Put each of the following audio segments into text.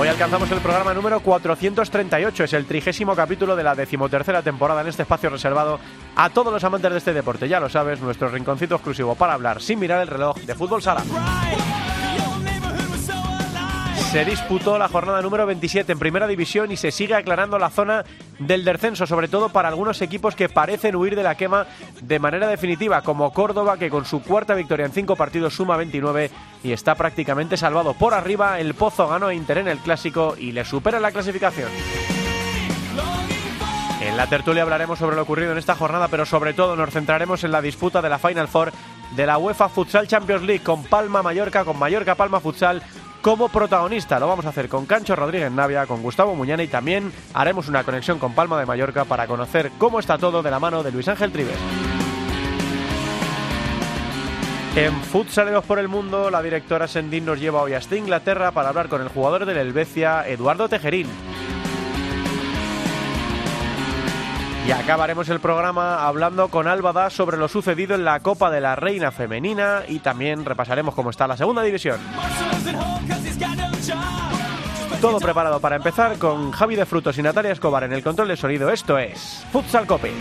Hoy alcanzamos el programa número 438, es el trigésimo capítulo de la decimotercera temporada en este espacio reservado a todos los amantes de este deporte. Ya lo sabes, nuestro rinconcito exclusivo para hablar sin mirar el reloj de fútbol sala. Se disputó la jornada número 27 en Primera División y se sigue aclarando la zona del descenso, sobre todo para algunos equipos que parecen huir de la quema de manera definitiva, como Córdoba, que con su cuarta victoria en cinco partidos suma 29 y está prácticamente salvado. Por arriba, el Pozo ganó a Inter en el Clásico y le supera la clasificación. En la tertulia hablaremos sobre lo ocurrido en esta jornada, pero sobre todo nos centraremos en la disputa de la Final Four de la UEFA Futsal Champions League con Palma Mallorca, con Mallorca Palma Futsal como protagonista. Lo vamos a hacer con Cancho Rodríguez Navia, con Gustavo Muñana y también haremos una conexión con Palma de Mallorca para conocer cómo está todo de la mano de Luis Ángel Trives. En Futsaleros por el Mundo, la directora Sendín nos lleva hoy hasta Inglaterra para hablar con el jugador del Helvecia, Eduardo Tejerín. Y acabaremos el programa hablando con Álvada sobre lo sucedido en la Copa de la Reina Femenina y también repasaremos cómo está la segunda división. Todo preparado para empezar con Javi de Frutos y Natalia Escobar en el control de sonido. Esto es Futsal Cope.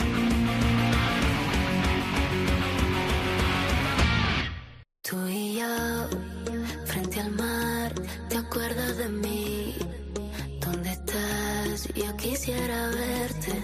Tú y yo, frente al mar, ¿te acuerdas de mí? ¿Dónde estás? Yo quisiera verte,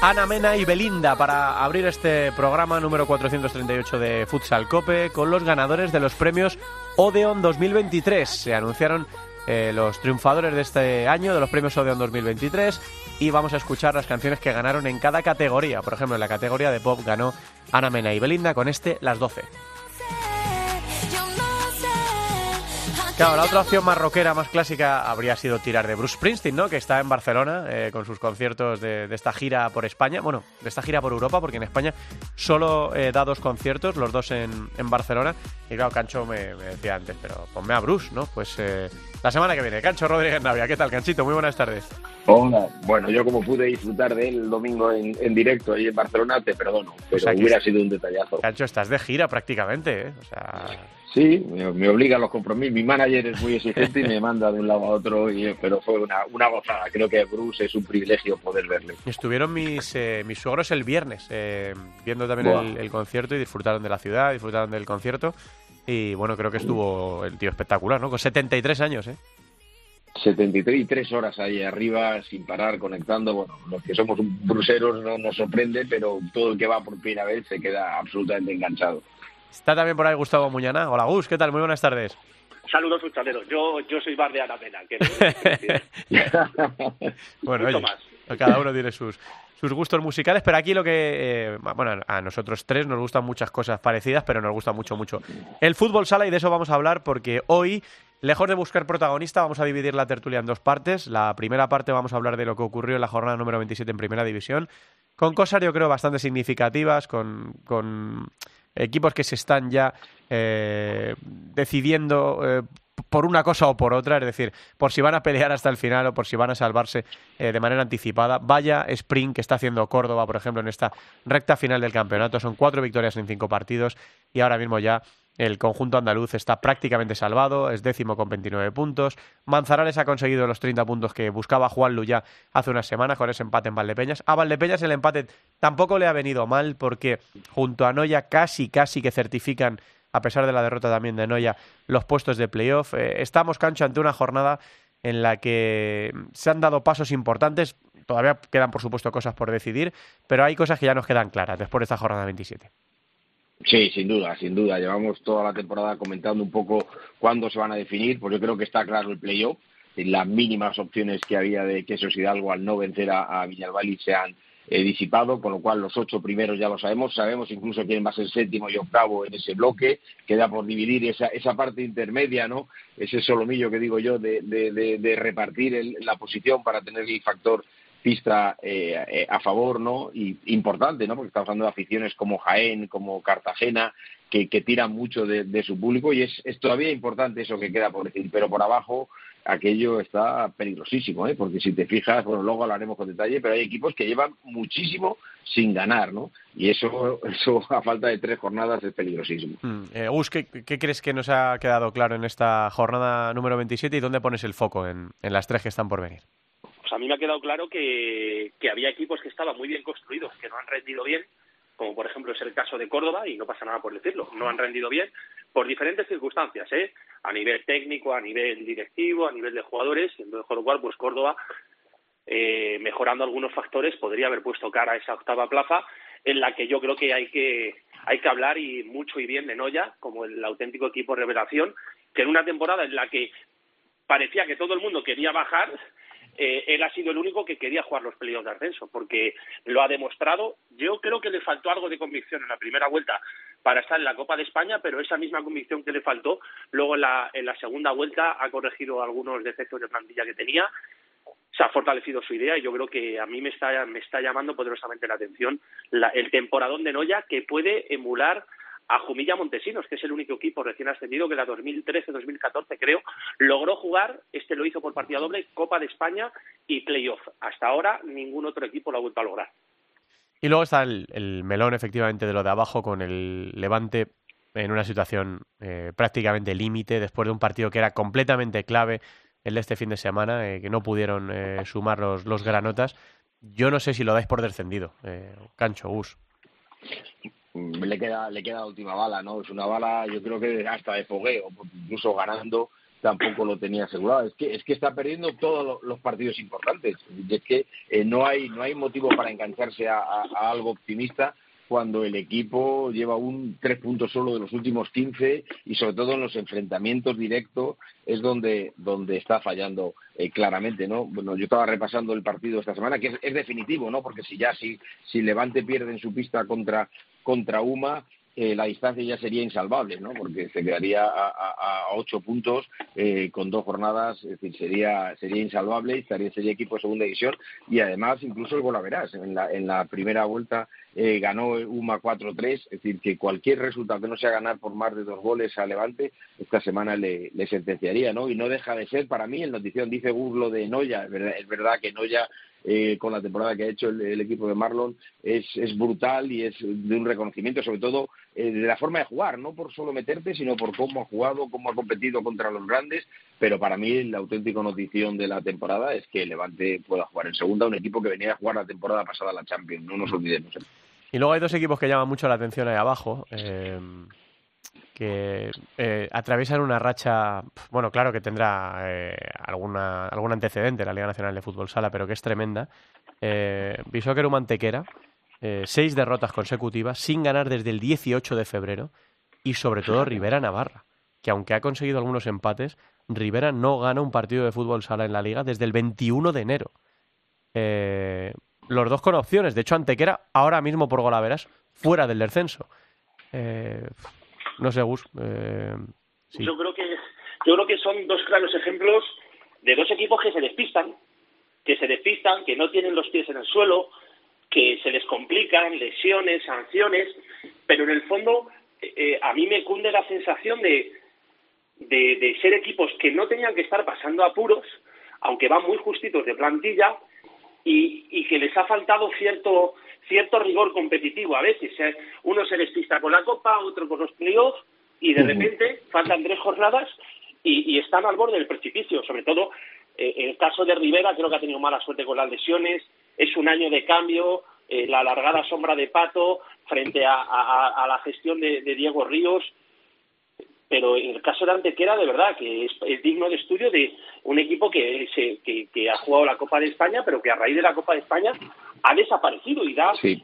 Ana Mena y Belinda para abrir este programa número 438 de Futsal Cope con los ganadores de los premios Odeon 2023. Se anunciaron eh, los triunfadores de este año de los premios Odeon 2023 y vamos a escuchar las canciones que ganaron en cada categoría. Por ejemplo, en la categoría de pop ganó Ana Mena y Belinda con este Las 12. Claro, la otra opción más rockera, más clásica, habría sido tirar de Bruce Springsteen, ¿no? Que está en Barcelona eh, con sus conciertos de, de esta gira por España. Bueno, de esta gira por Europa, porque en España solo eh, da dos conciertos, los dos en, en Barcelona. Y claro, Cancho me, me decía antes, pero ponme a Bruce, ¿no? Pues eh, la semana que viene. Cancho Rodríguez Navia, ¿qué tal, Canchito? Muy buenas tardes. Hola. Bueno, yo como pude disfrutar de él el domingo en, en directo ahí en Barcelona, te perdono, pero sea, que hubiera sido un detallazo. Cancho, estás de gira prácticamente, ¿eh? O sea, Sí, me, me obligan los compromisos. Mi manager es muy exigente y me manda de un lado a otro, y- pero fue una, una gozada. Creo que Bruce es un privilegio poder verle. Estuvieron mis, eh, mis suegros el viernes eh, viendo también el, el concierto y disfrutaron de la ciudad, disfrutaron del concierto. Y bueno, creo que estuvo el tío espectacular, ¿no? Con 73 años, ¿eh? 73 y tres horas ahí arriba sin parar, conectando. Bueno, los que somos bruseros no nos sorprende, pero todo el que va por primera vez se queda absolutamente enganchado. Está también por ahí Gustavo Muñana. Hola Gus, ¿qué tal? Muy buenas tardes. Saludos futsaleros. Yo, yo soy bar de Ana Mena. Que Bueno, oye, cada uno tiene sus, sus gustos musicales, pero aquí lo que, eh, bueno, a nosotros tres nos gustan muchas cosas parecidas, pero nos gusta mucho, mucho el fútbol sala y de eso vamos a hablar porque hoy, lejos de buscar protagonista, vamos a dividir la tertulia en dos partes. La primera parte vamos a hablar de lo que ocurrió en la jornada número 27 en Primera División, con cosas yo creo bastante significativas, con, con equipos que se están ya eh, decidiendo eh, por una cosa o por otra, es decir, por si van a pelear hasta el final o por si van a salvarse eh, de manera anticipada. Vaya sprint que está haciendo Córdoba, por ejemplo, en esta recta final del campeonato. Son cuatro victorias en cinco partidos y ahora mismo ya el conjunto andaluz está prácticamente salvado, es décimo con 29 puntos. Manzanares ha conseguido los 30 puntos que buscaba Juan Luya hace unas semanas con ese empate en Valdepeñas. A Valdepeñas el empate tampoco le ha venido mal porque junto a Noya casi, casi que certifican a pesar de la derrota también de Noya, los puestos de playoff. Eh, estamos, Cancho, ante una jornada en la que se han dado pasos importantes. Todavía quedan, por supuesto, cosas por decidir, pero hay cosas que ya nos quedan claras después de esta jornada 27. Sí, sin duda, sin duda. Llevamos toda la temporada comentando un poco cuándo se van a definir, pues yo creo que está claro el playoff. Las mínimas opciones que había de que Quesos Hidalgo al no vencer a, a se han eh, disipado, con lo cual los ocho primeros ya lo sabemos, sabemos incluso quién va a ser séptimo y octavo en ese bloque, queda por dividir esa, esa parte intermedia, ¿no? Ese solomillo que digo yo de, de, de, repartir la posición para tener el factor pista eh, eh, a favor, ¿no? Y importante, ¿no? Porque estamos hablando de aficiones como Jaén, como Cartagena, que, que tiran mucho de, su público y es, es, todavía importante eso que queda por decir, pero por abajo aquello está peligrosísimo, ¿eh? Porque si te fijas, bueno, luego hablaremos con detalle, pero hay equipos que llevan muchísimo sin ganar, ¿no? Y eso, eso a falta de tres jornadas es peligrosísimo. Mm, eh, Gus, ¿qué, ¿qué, crees que nos ha quedado claro en esta jornada número 27 y dónde pones el foco en las tres que están por venir? Pues a mí me ha quedado claro que, que había equipos que estaban muy bien construidos, que no han rendido bien, como por ejemplo es el caso de Córdoba, y no pasa nada por decirlo, no han rendido bien por diferentes circunstancias, ¿eh? a nivel técnico, a nivel directivo, a nivel de jugadores, y entonces, con lo cual, pues Córdoba, eh, mejorando algunos factores, podría haber puesto cara a esa octava plaza, en la que yo creo que hay que, hay que hablar y mucho y bien de Noya, como el auténtico equipo revelación, que en una temporada en la que parecía que todo el mundo quería bajar, eh, él ha sido el único que quería jugar los playoffs de ascenso, porque lo ha demostrado. Yo creo que le faltó algo de convicción en la primera vuelta para estar en la Copa de España, pero esa misma convicción que le faltó, luego en la, en la segunda vuelta ha corregido algunos defectos de plantilla que tenía, se ha fortalecido su idea y yo creo que a mí me está, me está llamando poderosamente la atención el temporadón de Noya que puede emular a Jumilla Montesinos, que es el único equipo recién ascendido que la 2013-2014 creo logró jugar, este lo hizo por partida doble, Copa de España y Playoff. Hasta ahora ningún otro equipo lo ha vuelto a lograr. Y luego está el, melón efectivamente de lo de abajo con el Levante en una situación eh, prácticamente límite después de un partido que era completamente clave el de este fin de semana, eh, que no pudieron eh, sumar los, los granotas. Yo no sé si lo dais por descendido, Cancho, Gus le queda le queda la última bala, ¿no? Es una bala, yo creo que hasta de fogueo, incluso ganando tampoco lo tenía asegurado. Es que es que está perdiendo todos los partidos importantes. Es que eh, no hay no hay motivo para engancharse a, algo optimista cuando el equipo lleva un tres puntos solo de los últimos 15 y sobre todo en los enfrentamientos directos es donde donde está fallando eh, claramente, ¿no? Bueno, yo estaba repasando el partido esta semana que es, es, definitivo, ¿no? Porque si ya si si Levante pierde en su pista contra contra UMA, eh, la distancia ya sería insalvable, ¿no? Porque se quedaría a, ocho puntos eh, con dos jornadas, es decir, sería sería insalvable, estaría, sería equipo de segunda división y además incluso el gol a verás. En la, en la primera vuelta eh, ganó UMA 4-3, es decir, que cualquier resultado que no sea ganar por más de dos goles a Levante, esta semana le, sentenciaría, ¿no? Y no deja de ser, para mí, en notición dice Burlo de Noya, es verdad, es verdad que Noya eh, con la temporada que ha hecho el, equipo de Marlon es, es, brutal y es de un reconocimiento, sobre todo eh, de la forma de jugar, no por solo meterte, sino por cómo ha jugado, cómo ha competido contra los grandes. Pero para mí la auténtica notición de la temporada es que Levante pueda jugar en segunda, un equipo que venía a jugar la temporada pasada la Champions, no nos olvidemos. ¿eh? Y luego hay dos equipos que llaman mucho la atención ahí abajo. Eh, que eh, atraviesan una racha, bueno, claro que tendrá eh, alguna, algún antecedente la Liga Nacional de Fútbol Sala, pero que es tremenda. Eh, un Mantequera, eh, seis derrotas consecutivas, sin ganar desde el 18 de febrero, y sobre todo Rivera Navarra, que aunque ha conseguido algunos empates, Rivera no gana un partido de fútbol sala en la liga desde el 21 de enero. los dos con opciones, de hecho Antequera ahora mismo por golaveras fuera del descenso. No sé, Gus. Eh, yo creo que yo creo que son dos claros ejemplos de dos equipos que se despistan, que se despistan, que no tienen los pies en el suelo, que se les complican lesiones, sanciones, pero en el fondo eh, eh, a mí me cunde la sensación de, de, de ser equipos que no tenían que estar pasando apuros, aunque van muy justitos de plantilla, y, y que les ha faltado cierto cierto rigor competitivo a veces. ¿eh? Uno se despista con la Copa, otro con los playoffs, y de repente faltan tres jornadas y, están al borde del precipicio. Sobre todo, eh, en el caso de Rivera, creo que ha tenido mala suerte con las lesiones. Es un año de cambio, eh, la alargada sombra de Pato frente a, la gestión de, Diego Ríos. pero en el caso de Antequera, de verdad, que es, digno de estudio de un equipo que, se, que, ha jugado la Copa de España, pero que a raíz de la Copa de España ha desaparecido y, da, y,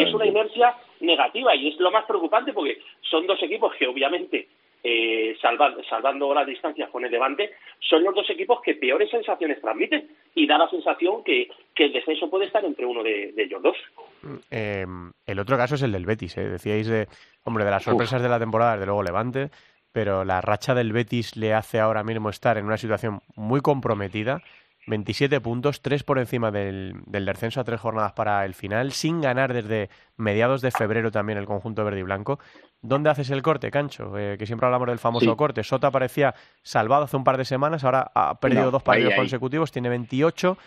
es una inercia negativa y es lo más preocupante porque son dos equipos que obviamente eh, salvando las distancias con el Levante, son los dos equipos que peores sensaciones transmiten y da la sensación que, el descenso puede estar entre uno de, ellos dos. Eh, el otro caso es el del Betis, ¿eh? decíais de, hombre, de las sorpresas de la temporada, desde luego Levante, pero la racha del Betis le hace ahora mismo estar en una situación muy comprometida. 27 puntos, 3 por encima del, del, descenso a tres jornadas para el final, sin ganar desde mediados de febrero también el conjunto verde y blanco. ¿Dónde haces el corte, Cancho? Eh, que siempre hablamos del famoso corte. Sota parecía salvado hace un par de semanas, ahora ha perdido dos partidos consecutivos, tiene 28.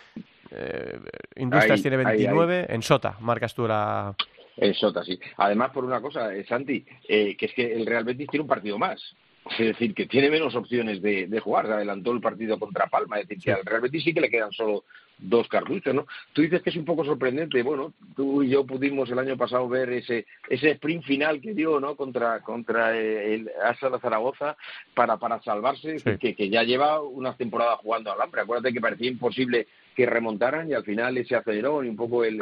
Eh, Industrias tiene 29. En Sota, marcas tú la. En Sota, sí. Además, por una cosa, eh, Santi, que es que el Real Betis tiene un partido más. Es decir, que tiene menos opciones de, jugar. Se adelantó el partido contra Palma. Es decir, que al Real Betis sí que le quedan solo dos cartuchos, ¿no? Tú dices que es un poco sorprendente. Bueno, tú y yo pudimos el año pasado ver ese ese sprint final que dio, ¿no? Contra contra el Asa de Zaragoza para para salvarse, que, que ya lleva unas temporadas jugando al hambre. Acuérdate que parecía imposible que remontaran y al final ese acelerón y un poco el,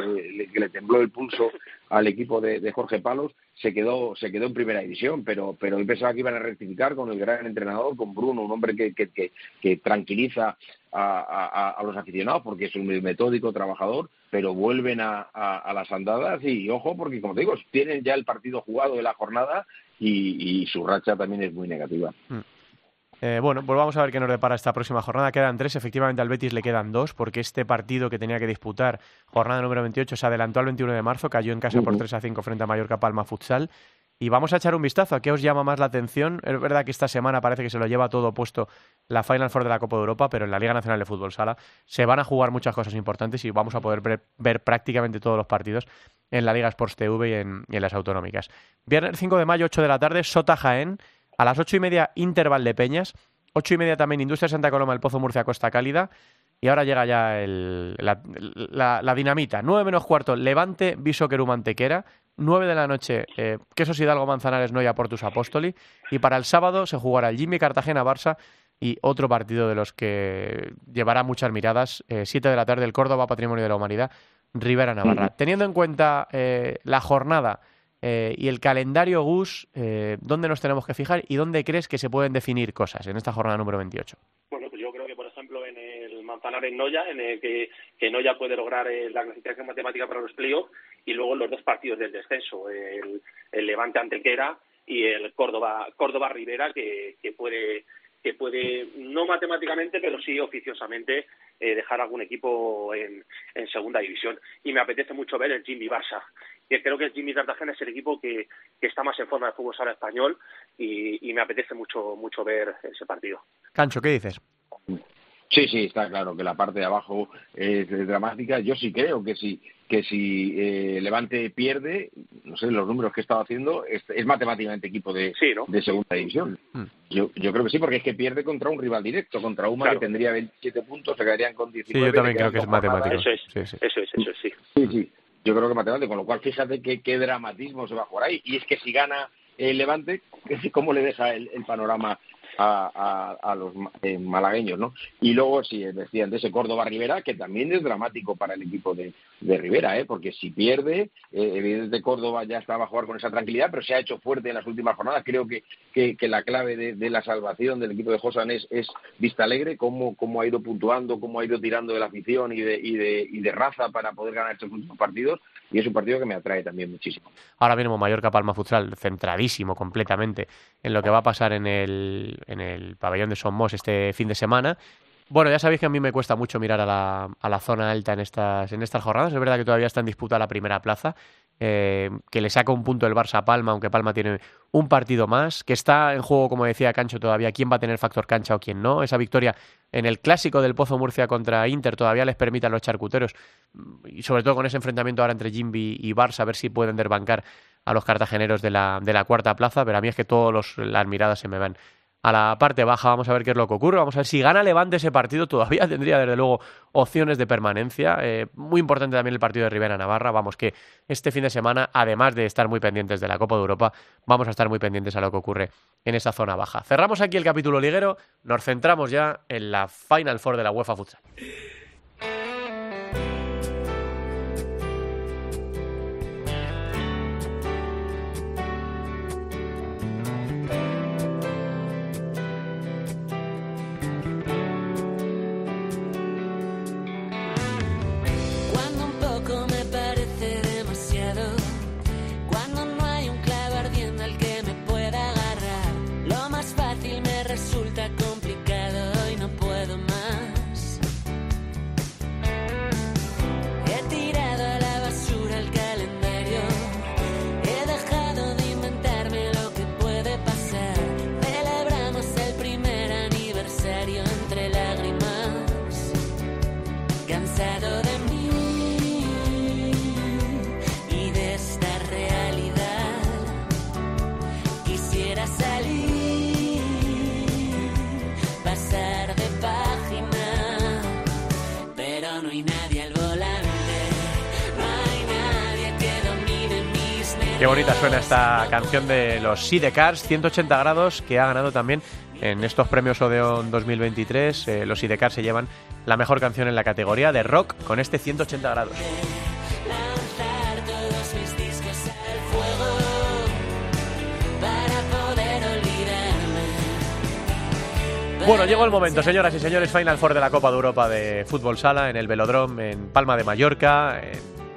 que le tembló el pulso al equipo de, Jorge Palos se quedó se quedó en primera división pero pero hoy pensaba que iban a rectificar con el gran entrenador con Bruno un hombre que, que, que, tranquiliza a, a, los aficionados porque es un metódico trabajador pero vuelven a, a, las andadas y ojo porque como te digo tienen ya el partido jugado de la jornada y, y su racha también es muy negativa mm. Eh, bueno, pues vamos a ver qué nos depara esta próxima jornada. Quedan tres, efectivamente al Betis le quedan dos, porque este partido que tenía que disputar, jornada número 28, se adelantó al 21 de marzo, cayó en casa por 3 a 5 frente a Mallorca Palma Futsal. Y vamos a echar un vistazo a qué os llama más la atención. Es verdad que esta semana parece que se lo lleva todo puesto la Final Four de la Copa de Europa, pero en la Liga Nacional de Fútbol Sala se van a jugar muchas cosas importantes y vamos a poder ver, prácticamente todos los partidos en la Liga Sports TV y en, y en las autonómicas. Viernes 5 de mayo, 8 de la tarde, Sota Jaén. A las ocho y media, Interval de Peñas. Ocho y media también, Industria Santa Coloma, el Pozo Murcia, Costa Cálida. Y ahora llega ya la, dinamita. Nueve menos cuarto, Levante, Viso Mantequera. Nueve de la noche, eh, Quesos Hidalgo, Manzanares, Noia, Portus Apóstoli. Y para el sábado se jugará el Jimmy Cartagena, Barça y otro partido de los que llevará muchas miradas. Eh, siete de la tarde, el Córdoba, Patrimonio de la Humanidad, Rivera Navarra. Teniendo en cuenta eh, la jornada eh, y el calendario Gus, eh, ¿dónde nos tenemos que fijar y dónde crees que se pueden definir cosas en esta jornada número 28? Bueno, pues yo creo que, por ejemplo, en el Manzanares Noya, en el que, que Noya puede lograr eh, la clasificación matemática para los playoffs, y luego los dos partidos del descenso, el, Levante Antequera y el Córdoba Córdoba Rivera, que, que puede que puede, no matemáticamente, pero sí oficiosamente, dejar algún equipo en, segunda división. Y me apetece mucho ver el Jimmy Barça, que creo que Jimmy Cartagena es el equipo que, está más en forma de fútbol sala español y, me apetece mucho mucho ver ese partido. Cancho, ¿qué dices? Sí, sí, está claro que la parte de abajo es dramática. Yo sí creo que si que si eh, Levante pierde, no sé, los números que he estado haciendo, es, matemáticamente equipo de, de segunda división. Mm. Yo, yo creo que sí, porque es que pierde contra un rival directo, contra Uma que tendría 27 puntos, se quedarían con 19. Sí, yo también creo que es matemático. Eso es, eso es, eso es, sí. Sí, sí yo creo que matemático, con lo cual fíjate qué, qué dramatismo se va a jugar ahí. Y es que si gana el Levante, ¿cómo le deja el panorama a, a, los eh, malagueños, ¿no? Y luego, sí, decían de ese Córdoba-Rivera, que también es dramático para el equipo de, de Rivera, ¿eh? Porque si pierde, eh, evidentemente Córdoba ya estaba a jugar con esa tranquilidad, pero se ha hecho fuerte en las últimas jornadas. Creo que, que, la clave de, la salvación del equipo de Josan es, es Vista Alegre, cómo, cómo ha ido puntuando, cómo ha ido tirando de la afición y de, y de, y de raza para poder ganar estos últimos partidos y es un partido que me atrae también muchísimo. Ahora mismo Mallorca Palma Futsal centradísimo completamente en lo que va a pasar en el, en el pabellón de Somos este fin de semana. Bueno, ya sabéis que a mí me cuesta mucho mirar a la, a la zona alta en estas, en estas jornadas. Es verdad que todavía está en disputa la primera plaza eh, que le saca un punto el Barça a Palma, aunque Palma tiene un partido más, que está en juego, como decía Cancho, todavía quién va a tener factor cancha o quién no. Esa victoria en el clásico del Pozo Murcia contra Inter todavía les permite a los charcuteros, y sobre todo con ese enfrentamiento ahora entre Jimby y Barça, a ver si pueden derbancar a los cartageneros de la, de la cuarta plaza, pero a mí es que todas las miradas se me van a la parte baja. Vamos a ver qué es lo que ocurre. Vamos a ver si gana Levante ese partido. Todavía tendría, desde luego, opciones de permanencia. Eh, muy importante también el partido de Rivera Navarra. Vamos que este fin de semana, además de estar muy pendientes de la Copa de Europa, vamos a estar muy pendientes a lo que ocurre en esa zona baja. Cerramos aquí el capítulo liguero. Nos centramos ya en la Final Four de la UEFA Futsal. Canción de los Sidecars 180 grados que ha ganado también en estos premios Odeon 2023. Eh, los Sidecars se llevan la mejor canción en la categoría de rock con este 180 grados. Bueno, llegó el momento, señoras y señores, Final Four de la Copa de Europa de Fútbol Sala en el Velodrome en Palma de Mallorca.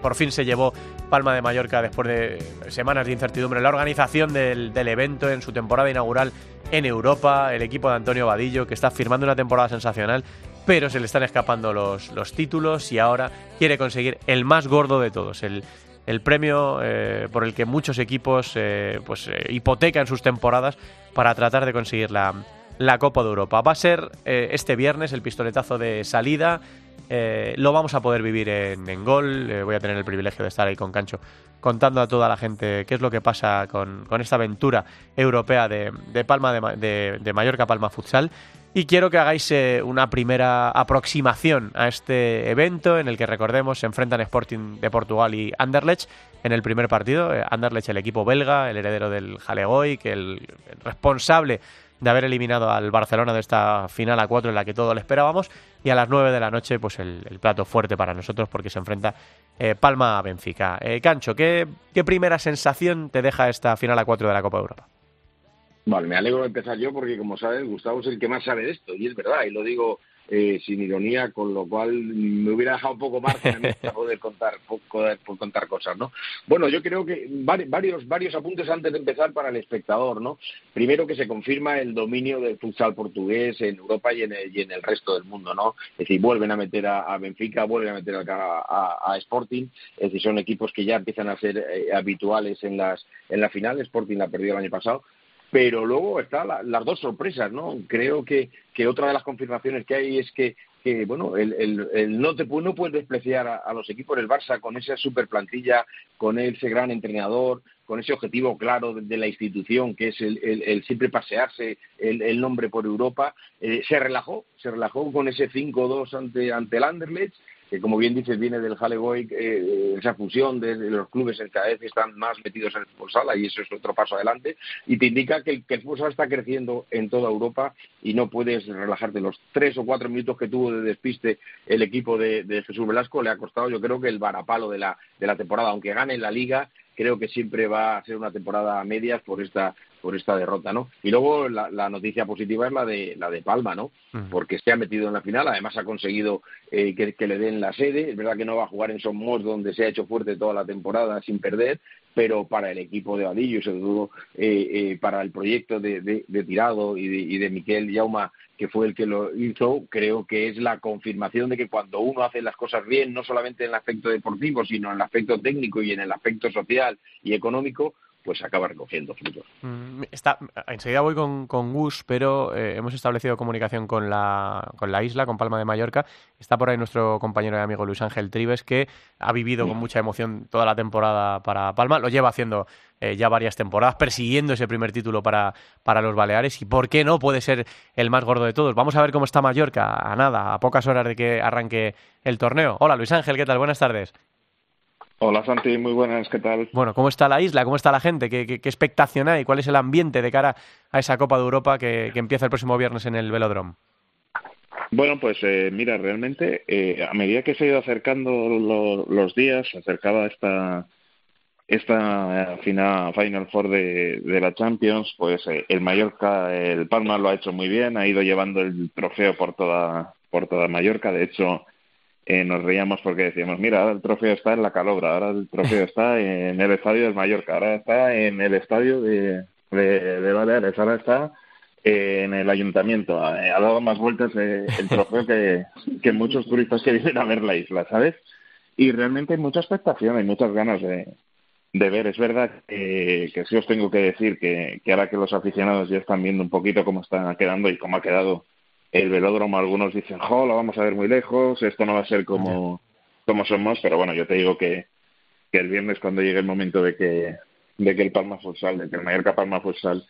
Por fin se llevó Palma de Mallorca después de semanas de incertidumbre la organización del, evento en su temporada inaugural en Europa. El equipo de Antonio Vadillo, que está firmando una temporada sensacional, pero se le están escapando los, los títulos y ahora quiere conseguir el más gordo de todos, el, premio eh, por el que muchos equipos eh, pues, eh, hipotecan sus temporadas para tratar de conseguir la Copa de Europa. Va a ser este viernes el pistoletazo de salida eh, lo vamos a poder vivir en, Gol. Eh, voy a tener el privilegio de estar ahí con Cancho contando a toda la gente qué es lo que pasa con, esta aventura europea de, Palma de, Mallorca Palma Futsal. Y quiero que hagáis eh, una primera aproximación a este evento en el que recordemos se enfrentan Sporting de Portugal y Anderlecht en el primer partido. Anderlecht, el equipo belga, el heredero del Jalegoy, que el responsable de haber eliminado al Barcelona de esta final a cuatro en la que todos le esperábamos. Y a las nueve de la noche, pues el, plato fuerte para nosotros porque se enfrenta eh, Palma a Benfica. Eh, Cancho, ¿qué, ¿qué primera sensación te deja esta final a cuatro de la Copa de Europa? Vale, me alegro de empezar yo porque, como sabes, Gustavo es el que más sabe de esto, y es verdad, y lo digo eh, sin ironía, con lo cual me hubiera dejado un poco margen para poder contar, poder, contar cosas, ¿no? Bueno, yo creo que varios, varios apuntes antes de empezar para el espectador, ¿no? Primero que se confirma el dominio del futsal portugués en Europa y en el, y en el resto del mundo, ¿no? Es decir, vuelven a meter a, Benfica, vuelven a meter a, a, Sporting, es decir, son equipos que ya empiezan a ser eh, habituales en las en la final, Sporting la perdió el año pasado, pero luego están las dos sorpresas, ¿no? Creo que, que otra de las confirmaciones que hay es que, que bueno, el, el, no, te, no puedes despreciar a, los equipos del Barça con esa super plantilla, con ese gran entrenador, con ese objetivo claro de, la institución, que es el, el siempre pasearse el, nombre por Europa, eh, se relajó, se relajó con ese 5-2 ante, ante el Anderlecht, que como bien dices viene del Halleboy, eh, esa fusión de, los clubes en cada vez están más metidos en el fútbol sala y eso es otro paso adelante y te indica que el, fútbol sala está creciendo en toda Europa y no puedes relajarte. Los tres o cuatro minutos que tuvo de despiste el equipo de, Jesús Velasco le ha costado yo creo que el varapalo de la, de la temporada, aunque gane la liga creo que siempre va a ser una temporada a medias por esta por esta derrota, ¿no? Y luego la, noticia positiva es la de la de Palma, ¿no? Porque se ha metido en la final, además ha conseguido eh, que, le den la sede. Es verdad que no va a jugar en Somos, donde se ha hecho fuerte toda la temporada sin perder, pero para el equipo de Vadillo y sobre todo eh, eh, para el proyecto de, de, Tirado y de, y de Miquel Yauma que fue el que lo hizo, creo que es la confirmación de que cuando uno hace las cosas bien, no solamente en el aspecto deportivo, sino en el aspecto técnico y en el aspecto social y económico, pues acaba recogiendo frutos. Mm, está, enseguida voy con, con Gus, pero eh, hemos establecido comunicación con la, con la isla, con Palma de Mallorca. Está por ahí nuestro compañero y amigo Luis Ángel Tribes, que ha vivido con mucha emoción toda la temporada para Palma. Lo lleva haciendo eh, ya varias temporadas, persiguiendo ese primer título para, para los Baleares. Y por qué no puede ser el más gordo de todos. Vamos a ver cómo está Mallorca, a nada, a pocas horas de que arranque el torneo. Hola Luis Ángel, ¿qué tal? Buenas tardes. Hola Santi, muy buenas, ¿qué tal? Bueno, ¿cómo está la isla? ¿Cómo está la gente? ¿Qué, qué, expectación hay? ¿Cuál es el ambiente de cara a esa Copa de Europa que, empieza el próximo viernes en el Velodrome? Bueno, pues eh, mira, realmente eh, a medida que se ha ido acercando los días, se acercaba esta, esta final, Final Four de, la Champions, pues eh, el Mallorca, el Palma lo ha hecho muy bien, ha ido llevando el trofeo por toda, por toda Mallorca, de hecho eh, nos reíamos porque decíamos, mira, ahora el trofeo está en la Calogra, ahora el trofeo está en el estadio del Mallorca, ahora está en el estadio de, Baleares, ahora está en el ayuntamiento. Ha, dado más vueltas eh, el trofeo que, que muchos turistas que vienen a ver la isla, ¿sabes? Y realmente hay mucha expectación, hay muchas ganas de, de ver. Es verdad que, que sí os tengo que decir que, que ahora que los aficionados ya están viendo un poquito cómo está quedando y cómo ha quedado el velódromo, algunos dicen, jo, lo vamos a ver muy lejos, esto no va a ser como, como somos, pero bueno, yo te digo que, que el viernes cuando llegue el momento de que, de que el Palma Futsal, de que el Mallorca Palma Futsal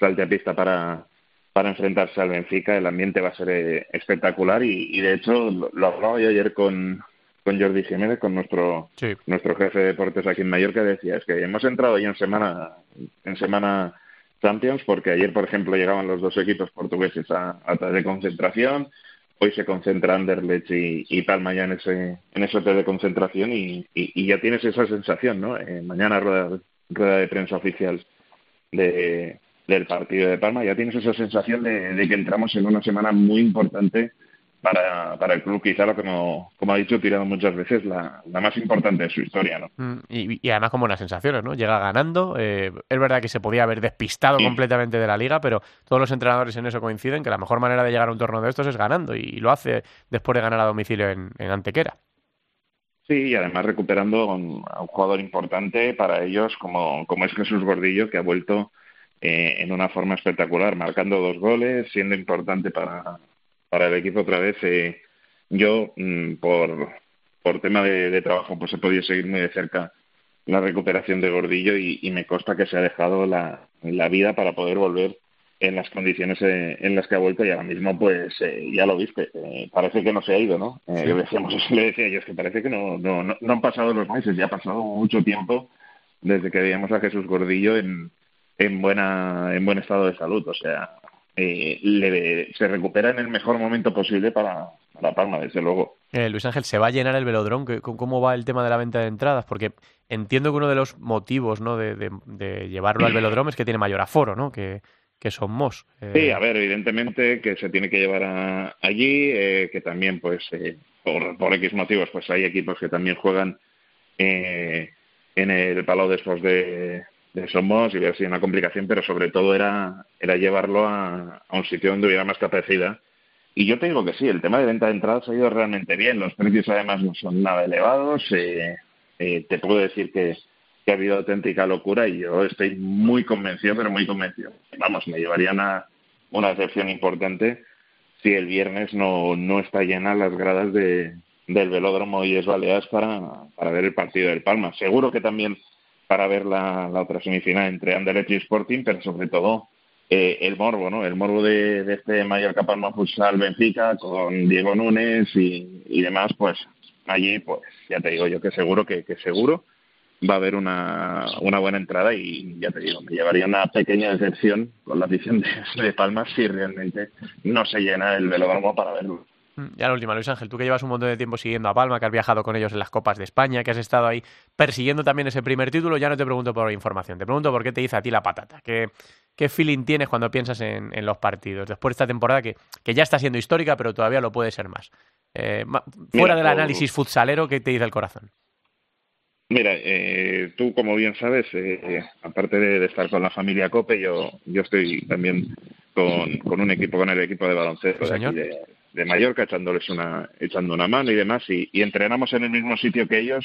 salte a pista para, para enfrentarse al Benfica, el ambiente va a ser eh, espectacular y, de hecho lo, hablaba yo ayer con, con Jordi Jiménez, con nuestro, nuestro jefe de deportes aquí en Mallorca, decía, es que hemos entrado ya en semana, en semana Champions, porque ayer, por ejemplo, llegaban los dos equipos portugueses a, a de concentración, hoy se concentra Anderlecht y, y Palma ya en ese, en ese hotel de concentración y, y, ya tienes esa sensación, ¿no? Eh, mañana rueda, rueda de prensa oficial de, del partido de Palma, ya tienes esa sensación de que entramos en una semana muy importante para, para el club, quizá lo que, como, como ha dicho, tirado muchas veces, la, la más importante de su historia, ¿no? Mm, y, además con buenas sensaciones, ¿no? Llega ganando, eh, es verdad que se podía haber despistado completamente de la liga, pero todos los entrenadores en eso coinciden, que la mejor manera de llegar a un torneo de estos es ganando, y, lo hace después de ganar a domicilio en, Antequera. Sí, y además recuperando a un, jugador importante para ellos, como, como es Jesús Gordillo, que ha vuelto eh, en una forma espectacular, marcando dos goles, siendo importante para, para el equipo otra vez. Eh, yo, mm, por, por tema de, trabajo, pues he podido seguir muy de cerca la recuperación de Gordillo y, me consta que se ha dejado la, la, vida para poder volver en las condiciones eh, en las que ha vuelto y ahora mismo pues eh, ya lo viste parece que no se ha ido no decíamos le decía yo es que parece que no, no, no, han pasado los meses ya ha pasado mucho tiempo desde que veíamos a Jesús Gordillo en, en buena en buen estado de salud o sea eh, le, se recupera en el mejor momento posible para, La Palma, desde luego. Eh, Luis Ángel, ¿se va a llenar el velodrón? ¿Cómo va el tema de la venta de entradas? Porque entiendo que uno de los motivos ¿no? de, llevarlo al velodrome es que tiene mayor aforo, ¿no? Que, que Somos. Eh... Sí, a ver, evidentemente que se tiene que llevar allí, eh, que también, pues, eh, por, por X motivos, pues hay equipos que también juegan en el Palau después de, de Somos y ver si una complicación, pero sobre todo era, era llevarlo a, un sitio donde hubiera más capacidad. Y yo te digo que sí, el tema de venta de entradas ha ido realmente bien. Los precios además no son nada elevados. Eh, eh, te puedo decir que, ha habido auténtica locura y yo estoy muy convencido, pero muy convencido. Vamos, me llevaría una, una decepción importante si el viernes no, no está llena las gradas de, del velódromo y es Baleares para, para ver el partido del Palma. Seguro que también para ver la, otra semifinal entre Anderlecht y Sporting, pero sobre todo eh, el morbo, ¿no? El morbo de, este Mallorca Palma Futsal Benfica con Diego Núñez y, demás, pues allí, pues ya te digo yo que seguro que, seguro va a haber una, una buena entrada y ya te digo, me llevaría una pequeña decepción con la afición de, de Palma si realmente no se llena el velódromo para verlo. Mm, ya la última, Luis Ángel, tú que llevas un montón de tiempo siguiendo a Palma, que has viajado con ellos en las Copas de España, que has estado ahí persiguiendo también ese primer título, ya no te pregunto por información, te pregunto por qué te dice a ti la patata. ¿Qué, qué feeling tienes cuando piensas en, los partidos? Después de esta temporada que, que, ya está siendo histórica, pero todavía lo puede ser más. Eh, fuera del análisis futsalero, ¿qué te dice el corazón? Mira, eh, tú como bien sabes, eh, aparte de, estar con la familia Cope, yo, yo estoy también con, con un equipo, con el equipo de baloncesto de, aquí de, de Mallorca echándoles una, echando una mano y demás, y, entrenamos en el mismo sitio que ellos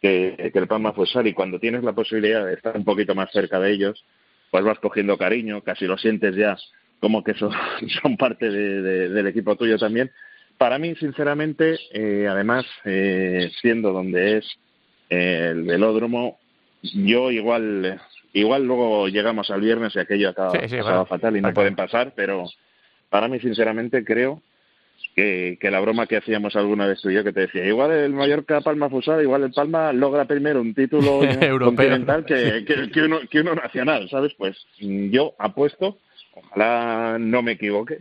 que, el Palma Futsal y cuando tienes la posibilidad de estar un poquito más cerca de ellos, pues vas cogiendo cariño, casi lo sientes ya como que son, son parte del equipo tuyo también. Para mí, sinceramente, eh, además, eh, siendo donde es eh, el velódromo, yo igual igual luego llegamos al viernes y aquello acaba, fatal y no pueden pasar, pero para mí, sinceramente, creo que, la broma que hacíamos alguna vez tú y yo, que te decía, igual el Mallorca Palma Fusada, igual el Palma logra primero un título continental que, que, uno, que uno nacional, ¿sabes? Pues yo apuesto, ojalá no me equivoque,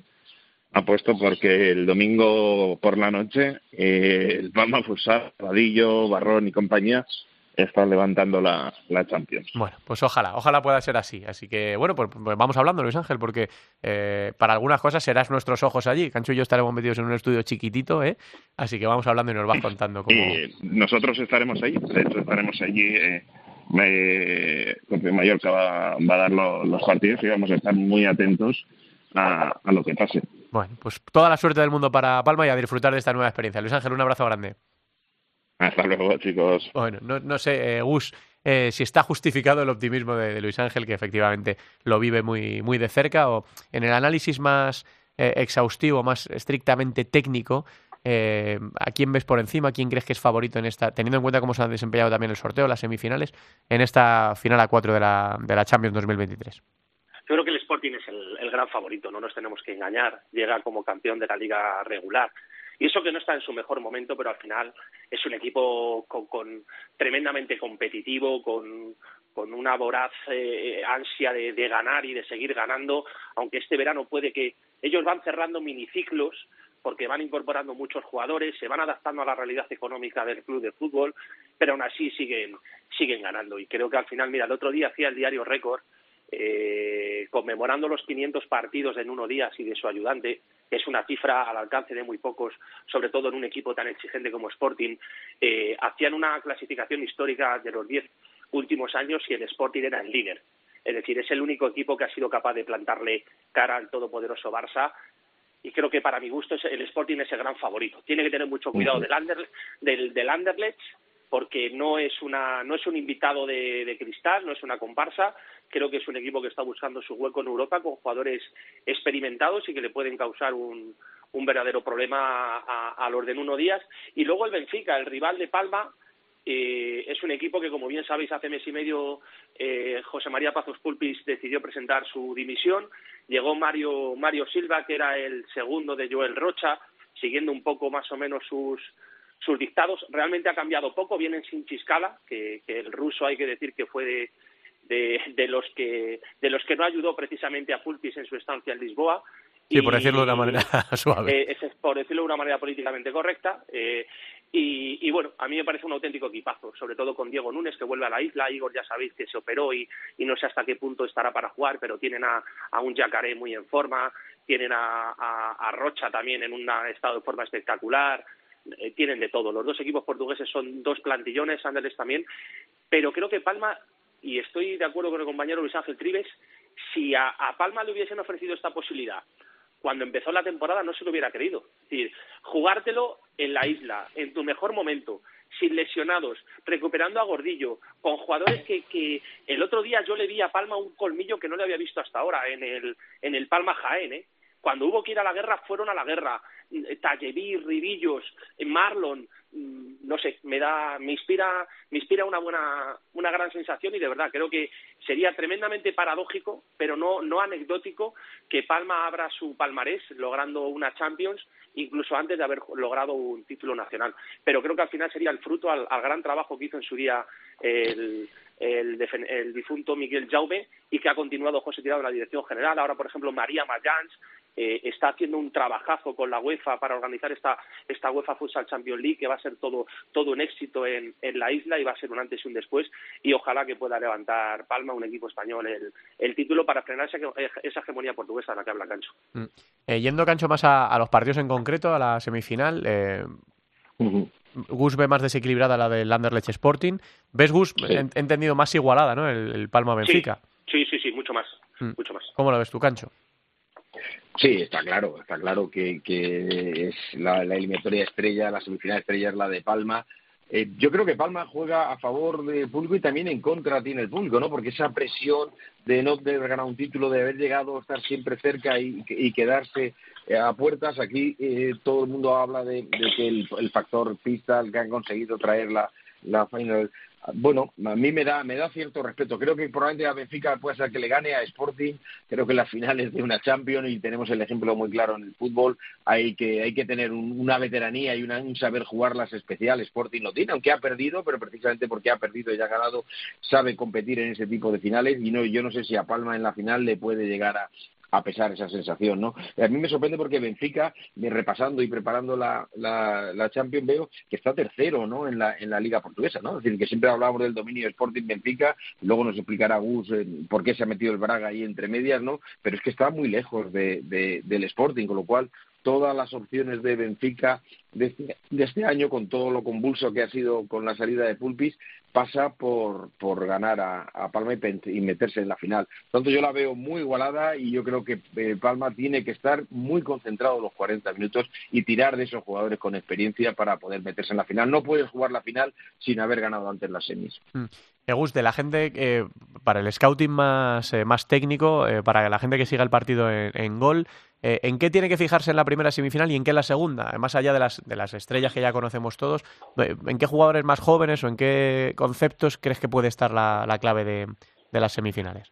apuesto porque el domingo por la noche eh, el Palma Fusada, Vadillo, Barrón y compañía está levantando la, la, Champions. Bueno, pues ojalá, ojalá pueda ser así. Así que, bueno, pues, pues vamos hablando, Luis Ángel, porque eh, para algunas cosas serás nuestros ojos allí. Cancho y yo estaremos metidos en un estudio chiquitito, ¿eh? Así que vamos hablando y nos vas contando cómo... Y nosotros estaremos allí, de hecho estaremos allí... Eh, me, Mallorca va, va, a dar los partidos y vamos a estar muy atentos a, a lo que pase. Bueno, pues toda la suerte del mundo para Palma y a disfrutar de esta nueva experiencia. Luis Ángel, un abrazo grande. Hasta luego, chicos. Bueno, no, no sé, eh, Gus, eh, si está justificado el optimismo de, Luis Ángel, que efectivamente lo vive muy, muy de cerca, o en el análisis más eh, exhaustivo, más estrictamente técnico, ¿a quién ves por encima? ¿A quién crees que es favorito en esta, teniendo en cuenta cómo se han desempeñado también el sorteo, las semifinales, en esta final a cuatro de la, de la Champions 2023? Yo creo que el Sporting es el, el gran favorito, no nos tenemos que engañar. Llega como campeón de la liga regular y eso que no está en su mejor momento, pero al final es un equipo con, tremendamente competitivo, con, una voraz eh, ansia de, ganar y de seguir ganando, aunque este verano puede que ellos van cerrando miniciclos porque van incorporando muchos jugadores, se van adaptando a la realidad económica del club de fútbol, pero aún así siguen, siguen ganando. Y creo que al final, mira, el otro día hacía el diario Récord eh, conmemorando los 500 partidos en uno día y de su ayudante, es una cifra al alcance de muy pocos, sobre todo en un equipo tan exigente como Sporting, eh, hacían una clasificación histórica de los 10 últimos años y el Sporting era el líder. Es decir, es el único equipo que ha sido capaz de plantarle cara al todopoderoso Barça y creo que para mi gusto el Sporting es el gran favorito. Tiene que tener mucho cuidado del, del, del Anderlecht porque no es una no es un invitado de, cristal, no es una comparsa. Creo que es un equipo que está buscando su hueco en Europa con jugadores experimentados y que le pueden causar un, un verdadero problema a, a los de Díaz. Y luego el Benfica, el rival de Palma, eh, es un equipo que, como bien sabéis, hace mes y medio eh, José María Pazos Pulpis decidió presentar su dimisión. Llegó Mario, Mario Silva, que era el segundo de Joel Rocha, siguiendo un poco más o menos sus, sus dictados realmente ha cambiado poco, vienen sin chiscala, que, el ruso hay que decir que fue de, de, los que de los que no ayudó precisamente a Pulpis en su estancia en Lisboa. Sí, por decirlo de una manera suave. Eh, es, por decirlo de una manera políticamente correcta. Eh, y, bueno, a mí me parece un auténtico equipazo, sobre todo con Diego Núñez, que vuelve a la isla. Igor ya sabéis que se operó y, no sé hasta qué punto estará para jugar, pero tienen a, un Yacaré muy en forma, tienen a, a Rocha también en un estado de forma espectacular. Eh, tienen de todo. Los dos equipos portugueses son dos plantillones, Anderlecht también, pero creo que Palma, y estoy de acuerdo con el compañero Luis Ángel Tribes, si a, Palma le hubiesen ofrecido esta posibilidad cuando empezó la temporada no se lo hubiera creído. Es decir, jugártelo en la isla, en tu mejor momento, sin lesionados, recuperando a Gordillo, con jugadores que, que el otro día yo le vi a Palma un colmillo que no le había visto hasta ahora en el, en el Palma Jaén, ¿eh? Cuando hubo que ir a la guerra, fueron a la guerra. Talleví, Ribillos, Marlon, mm, no sé, me da, me inspira, me inspira una buena, una gran sensación y de verdad creo que sería tremendamente paradójico, pero no, no anecdótico, que Palma abra su palmarés logrando una Champions, incluso antes de haber logrado un título nacional. Pero creo que al final sería el fruto al, gran trabajo que hizo en su día el, el, difunto Miguel Jaume y que ha continuado José Tirado en la dirección general. Ahora, por ejemplo, María Mayans eh, está haciendo un trabajazo con la UEFA para organizar esta, esta UEFA Futsal Champions League que va a ser todo, todo un éxito en, en la isla y va a ser un antes y un después y ojalá que pueda levantar Palma, un equipo español, el, el título para frenar esa, esa hegemonía portuguesa de la que habla Cancho. Mm. Eh, yendo Cancho más a, los partidos en concreto, a la semifinal, eh, Gus ve más desequilibrada la del Anderlecht Sporting. ¿Ves, Gus, he, entendido, más igualada, ¿no? El, Palma-Benfica. Sí, sí, sí, mucho más, mm. mucho más. ¿Cómo lo ves tú, Cancho? Sí, está claro, está claro que, que es la, eliminatoria estrella, la semifinal estrella es la de Palma. eh, yo creo que Palma juega a favor del público y también en contra tiene el público, ¿no? Porque esa presión de no haber ganado un título, de haber llegado, a estar siempre cerca y, quedarse eh, a puertas, aquí eh, todo el mundo habla de, que el, factor pista, el que han conseguido traer la final bueno, a mí me da, me da cierto respeto. Creo que probablemente a Benfica puede ser que le gane a Sporting. Creo que las finales de una Champions, y tenemos el ejemplo muy claro en el fútbol, hay que, hay que tener una veteranía y un saber jugar las especiales. Sporting lo tiene, aunque ha perdido, pero precisamente porque ha perdido y ha ganado, sabe competir en ese tipo de finales. Y no, yo no sé si a Palma en la final le puede llegar a, a pesar esa sensación, ¿no? A mí me sorprende porque Benfica, repasando y preparando la, la, Champions, veo que está tercero, ¿no? En la, en la Liga Portuguesa, ¿no? Es decir, que siempre hablábamos del dominio de Sporting Benfica, luego nos explicará Gus eh, por qué se ha metido el Braga ahí entre medias, ¿no? Pero es que está muy lejos de, del Sporting, con lo cual todas las opciones de Benfica este, de este, año, con todo lo convulso que ha sido con la salida de Pulpis, pasa por, por ganar a, Palma y, meterse en la final. Tanto, yo la veo muy igualada y yo creo que eh, Palma tiene que estar muy concentrado los 40 minutos y tirar de esos jugadores con experiencia para poder meterse en la final. No puedes jugar la final sin haber ganado antes las semis. Mm. de la gente, eh, para el scouting más, eh, más técnico, para la gente que siga el partido en gol, eh, ¿En qué tiene que fijarse en la primera semifinal y en qué en la segunda? Más allá de las, de las estrellas que ya conocemos todos, eh, ¿en qué jugadores más jóvenes o en qué conceptos crees que puede estar la, clave de, las semifinales?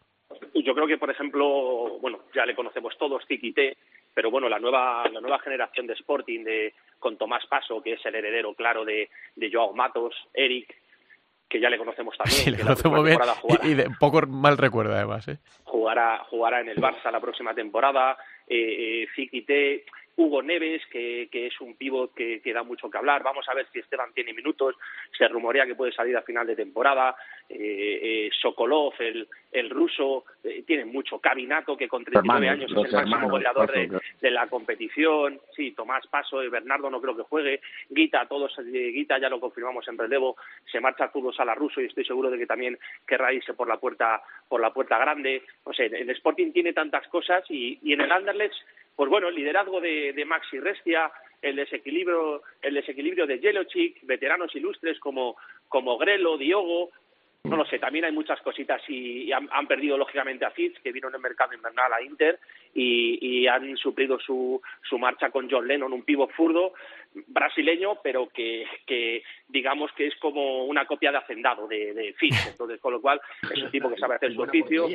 Yo creo que, por ejemplo, bueno, ya le conocemos todos, T, pero bueno, la nueva, la nueva generación de Sporting de, con Tomás Paso, que es el heredero claro de, de Joao Matos, Eric, que ya le conocemos también. Sí, le conocemos bien y, de poco mal recuerdo además. ¿eh? Jugará, jugará en el Barça la próxima temporada eh, eh Hugo Neves, que, es un pívot que, da mucho que hablar. Vamos a ver si Esteban tiene minutos. Se rumorea que puede salir a final de temporada. Eh, eh Sokolov, el, el ruso, eh, tiene mucho. Cabinato, que con 39 años es el máximo goleador de, la competición. Sí, Tomás Paso, y Bernardo no creo que juegue. Guita, todos, Guita ya lo confirmamos en relevo. Se marcha a a la ruso y estoy seguro de que también querrá irse por la puerta, por la puerta grande. No sé, el Sporting tiene tantas cosas y, y en el Anderlecht pues bueno, el liderazgo de, de Maxi Restia, el desequilibrio, el desequilibrio de Jelocic, veteranos ilustres como, como Grelo, Diogo, no lo sé, también hay muchas cositas y, han, perdido lógicamente a Fitz, que vino en el mercado invernal a Inter, y, han suplido su, su marcha con John Lennon, un pivo furdo brasileño, pero que, que digamos que es como una copia de hacendado de, de Fitz, entonces con lo cual es un tipo que sabe hacer su oficio.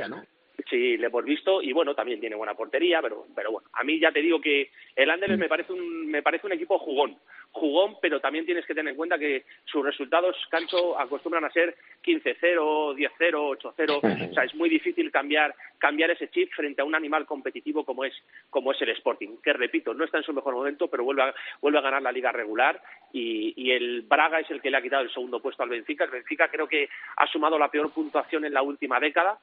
Sí, le hemos visto y bueno, también tiene buena portería, pero, pero bueno, a mí ya te digo que el Anderlecht me parece un, me parece un equipo jugón, jugón, pero también tienes que tener en cuenta que sus resultados, Cancho, acostumbran a ser 15-0, 10-0, 8-0, o sea, es muy difícil cambiar, cambiar ese chip frente a un animal competitivo como es, como es el Sporting, que repito, no está en su mejor momento, pero vuelve a, vuelve a ganar la liga regular y, y el Braga es el que le ha quitado el segundo puesto al Benfica, el Benfica creo que ha sumado la peor puntuación en la última década,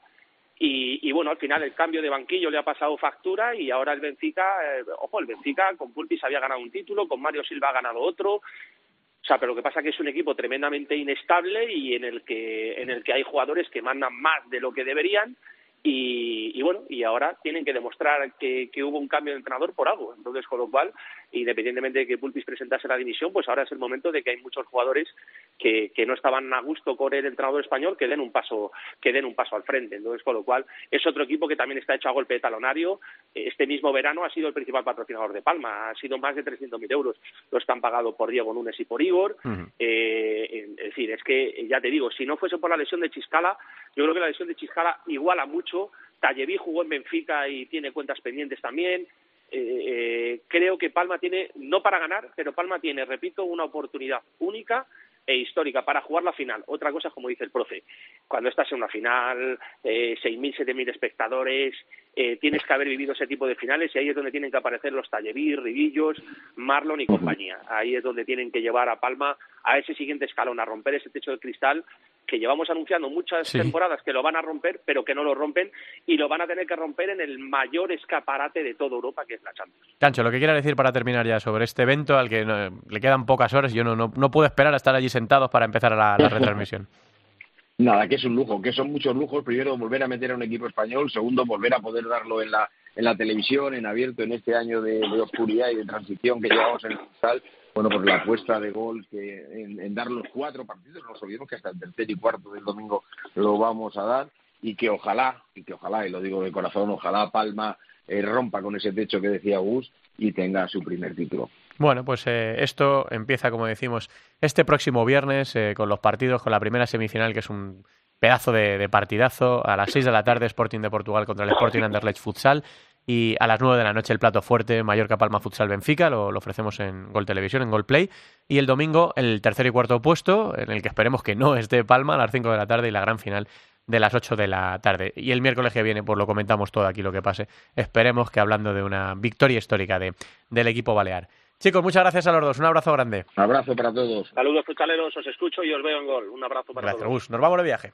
y, bueno, al final el cambio de banquillo le ha pasado factura y ahora el Benfica, eh, ojo, el Benfica con Pulpis había ganado un título, con Mario Silva ha ganado otro. O sea, pero lo que pasa es que es un equipo tremendamente inestable y en el que, en el que hay jugadores que mandan más de lo que deberían y, bueno, y ahora tienen que demostrar que, hubo un cambio de entrenador por algo. Entonces, con lo cual, independientemente de que Pulpis presentase la dimisión, pues ahora es el momento de que hay muchos jugadores que, no estaban a gusto con el entrenador español que den un paso, que den un paso al frente. Entonces, con lo cual, es otro equipo que también está hecho a golpe de talonario. Este mismo verano ha sido el principal patrocinador de Palma, ha sido más de 300.000 euros los que han pagado por Diego Núñez y por Igor. Eh, es decir, es que ya te digo, si no fuese por la lesión de Chiscala, yo creo que la lesión de Chiscala iguala mucho. Talleví jugó en Benfica y tiene cuentas pendientes también. Eh, eh, creo que Palma tiene, no para ganar, pero Palma tiene, repito, una oportunidad única e histórica para jugar la final. Otra cosa, como dice el profe, cuando estás en una final, eh, 6.000, 7.000 espectadores, eh, tienes que haber vivido ese tipo de finales y ahí es donde tienen que aparecer los Talleví, Ribillos, Marlon y compañía. Ahí es donde tienen que llevar a Palma a ese siguiente escalón, a romper ese techo de cristal que llevamos anunciando muchas temporadas que lo van a romper, pero que no lo rompen y lo van a tener que romper en el mayor escaparate de toda Europa, que es la Champions. Cancho, lo que quiera decir para terminar ya sobre este evento al que le quedan pocas horas, yo no, no, puedo esperar a estar allí sentados para empezar la, retransmisión. Nada, que es un lujo, que son muchos lujos. Primero, volver a meter a un equipo español. Segundo, volver a poder darlo en la, en la televisión, en abierto, en este año de, oscuridad y de transición que llevamos en el futsal bueno, pues la apuesta de gol que en, dar los cuatro partidos, no nos olvidemos que hasta el tercer y cuarto del domingo lo vamos a dar y que ojalá, y que ojalá, y lo digo de corazón, ojalá Palma eh, rompa con ese techo que decía Gus y tenga su primer título. Bueno, pues eh, esto empieza, como decimos, este próximo viernes eh, con los partidos, con la primera semifinal, que es un pedazo de, partidazo, a las 6 de la tarde Sporting de Portugal contra el Sporting Anderlecht Futsal y a las 9 de la noche el plato fuerte Mallorca Palma Futsal Benfica, lo, ofrecemos en Gol Televisión, en Gol Play. Y el domingo el tercer y cuarto puesto, en el que esperemos que no esté Palma, a las 5 de la tarde y la gran final de las 8 de la tarde. Y el miércoles que viene, pues lo comentamos todo aquí lo que pase. Esperemos que hablando de una victoria histórica de, del equipo balear. Chicos, muchas gracias a los dos. Un abrazo grande. Un abrazo para todos. Saludos, futsaleros. Os escucho y os veo en gol. Un abrazo para gracias, todos. Nos vamos de viaje.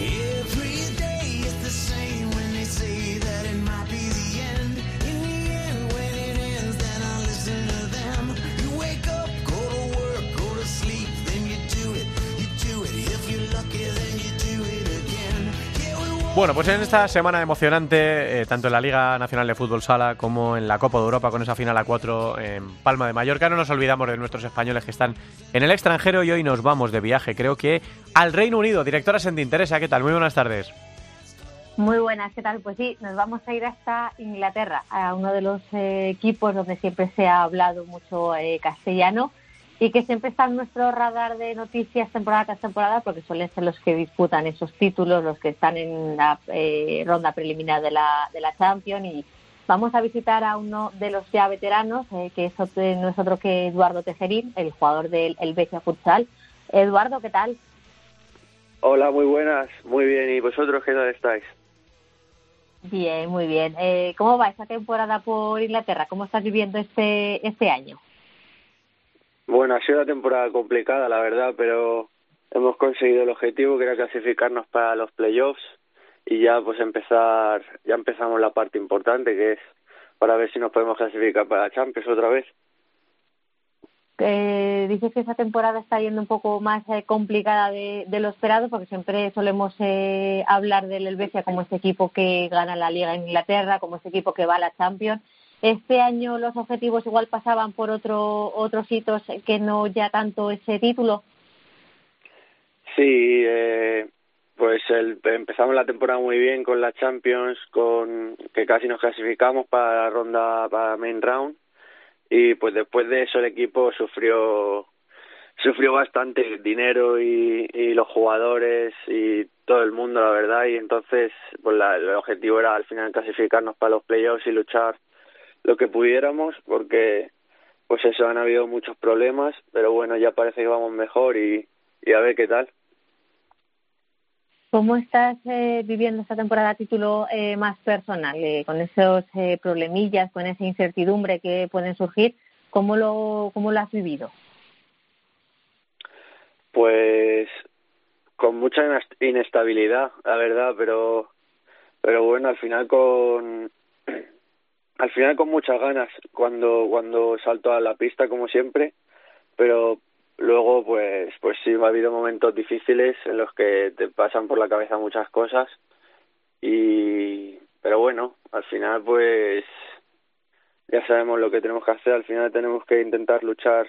Bueno, pues en esta semana emocionante, eh, tanto en la Liga Nacional de Fútbol Sala como en la Copa de Europa, con esa final a cuatro en Palma de Mallorca, no nos olvidamos de nuestros españoles que están en el extranjero y hoy nos vamos de viaje, creo que al Reino Unido. Directora Senti Teresa, ¿qué tal? Muy buenas tardes. Muy buenas, ¿qué tal? Pues sí, nos vamos a ir hasta Inglaterra, a uno de los eh, equipos donde siempre se ha hablado mucho eh, castellano y que siempre está en nuestro radar de noticias temporada tras temporada porque suelen ser los que disputan esos títulos, los que están en la eh, ronda preliminar de la, de la Champions y vamos a visitar a uno de los ya veteranos, eh, que es no es otro que Eduardo Tejerín, el jugador del el Becia Futsal. Eduardo, ¿qué tal? Hola, muy buenas, muy bien. ¿Y vosotros qué tal estáis? Bien, muy bien. Eh, ¿Cómo va esta temporada por Inglaterra? ¿Cómo estás viviendo este, este año? Bueno, ha sido una temporada complicada, la verdad, pero hemos conseguido el objetivo que era clasificarnos para los playoffs y ya pues empezar, ya empezamos la parte importante que es para ver si nos podemos clasificar para Champions otra vez. Eh, dices que esa temporada está yendo un poco más eh, complicada de, de, lo esperado, porque siempre solemos eh, hablar del Helvecia como este equipo que gana la Liga en Inglaterra, como este equipo que va a la Champions. Este año los objetivos igual pasaban por otro, otros hitos que no ya tanto ese título. Sí, eh, pues el, empezamos la temporada muy bien con la Champions, con que casi nos clasificamos para la ronda para main round y pues después de eso el equipo sufrió sufrió bastante dinero y, y los jugadores y todo el mundo la verdad y entonces pues la, el objetivo era al final clasificarnos para los playoffs y luchar lo que pudiéramos porque pues eso han habido muchos problemas pero bueno ya parece que vamos mejor y, y a ver qué tal ¿Cómo estás eh, viviendo esta temporada a título eh, más personal, eh, con esos eh, problemillas, con esa incertidumbre que pueden surgir? ¿Cómo lo, cómo lo has vivido? Pues con mucha inestabilidad, la verdad, pero pero bueno, al final con al final con muchas ganas cuando cuando salto a la pista como siempre pero luego pues pues sí ha habido momentos difíciles en los que te pasan por la cabeza muchas cosas y pero bueno al final pues ya sabemos lo que tenemos que hacer al final tenemos que intentar luchar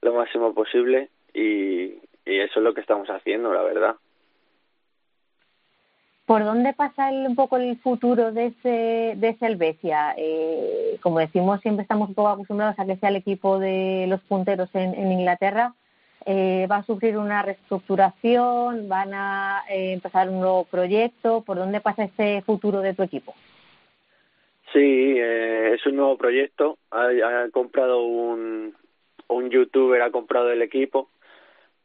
lo máximo posible y, y eso es lo que estamos haciendo la verdad ¿Por dónde pasa el, un poco el futuro de ese, de ese Helvecia? Eh, como decimos, siempre estamos un poco acostumbrados a que sea el equipo de los punteros en, en Inglaterra. Eh, ¿Va a sufrir una reestructuración? ¿Van a eh, empezar un nuevo proyecto? ¿Por dónde pasa ese futuro de tu equipo? Sí, eh, es un nuevo proyecto. Ha, ha comprado un, un youtuber, ha comprado el equipo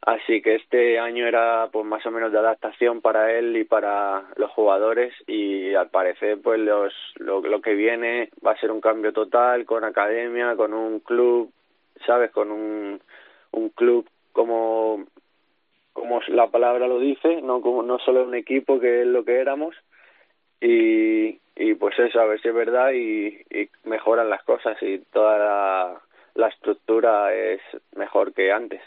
Así que este año era pues más o menos de adaptación para él y para los jugadores y al parecer pues los, lo, que viene va a ser un cambio total con academia, con un club, sabes, con un, club como como la palabra lo dice, no como no solo un equipo que es lo que éramos. Y, y pues eso, a ver si es verdad y, mejoran las cosas y toda la estructura es mejor que antes.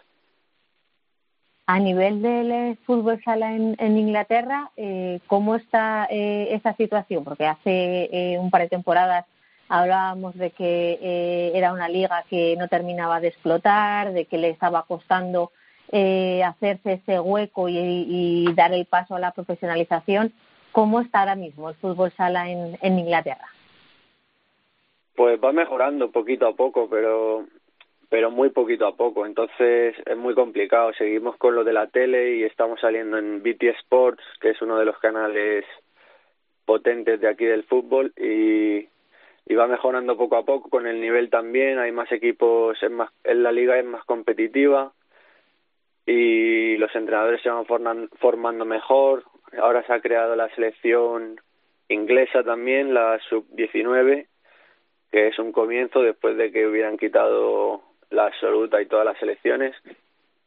A nivel del fútbol sala en, Inglaterra, eh, ¿cómo está eh, esa situación? Porque hace eh, un par de temporadas hablábamos de que era una liga que no terminaba de explotar, de que le estaba costando hacerse ese hueco y, dar el paso a la profesionalización. ¿Cómo está ahora mismo el fútbol sala en Inglaterra? Pues va mejorando poquito a poco, pero pero muy poquito a poco, entonces es muy complicado. Seguimos con lo de la tele y estamos saliendo en BT Sports, que es uno de los canales potentes de aquí del fútbol y, y va mejorando poco a poco con el nivel también, hay más equipos, en, más, en la liga es más competitiva y los entrenadores se van formando mejor. Ahora se ha creado la selección inglesa también, la sub-19, que es un comienzo después de que hubieran quitado la absoluta y todas las elecciones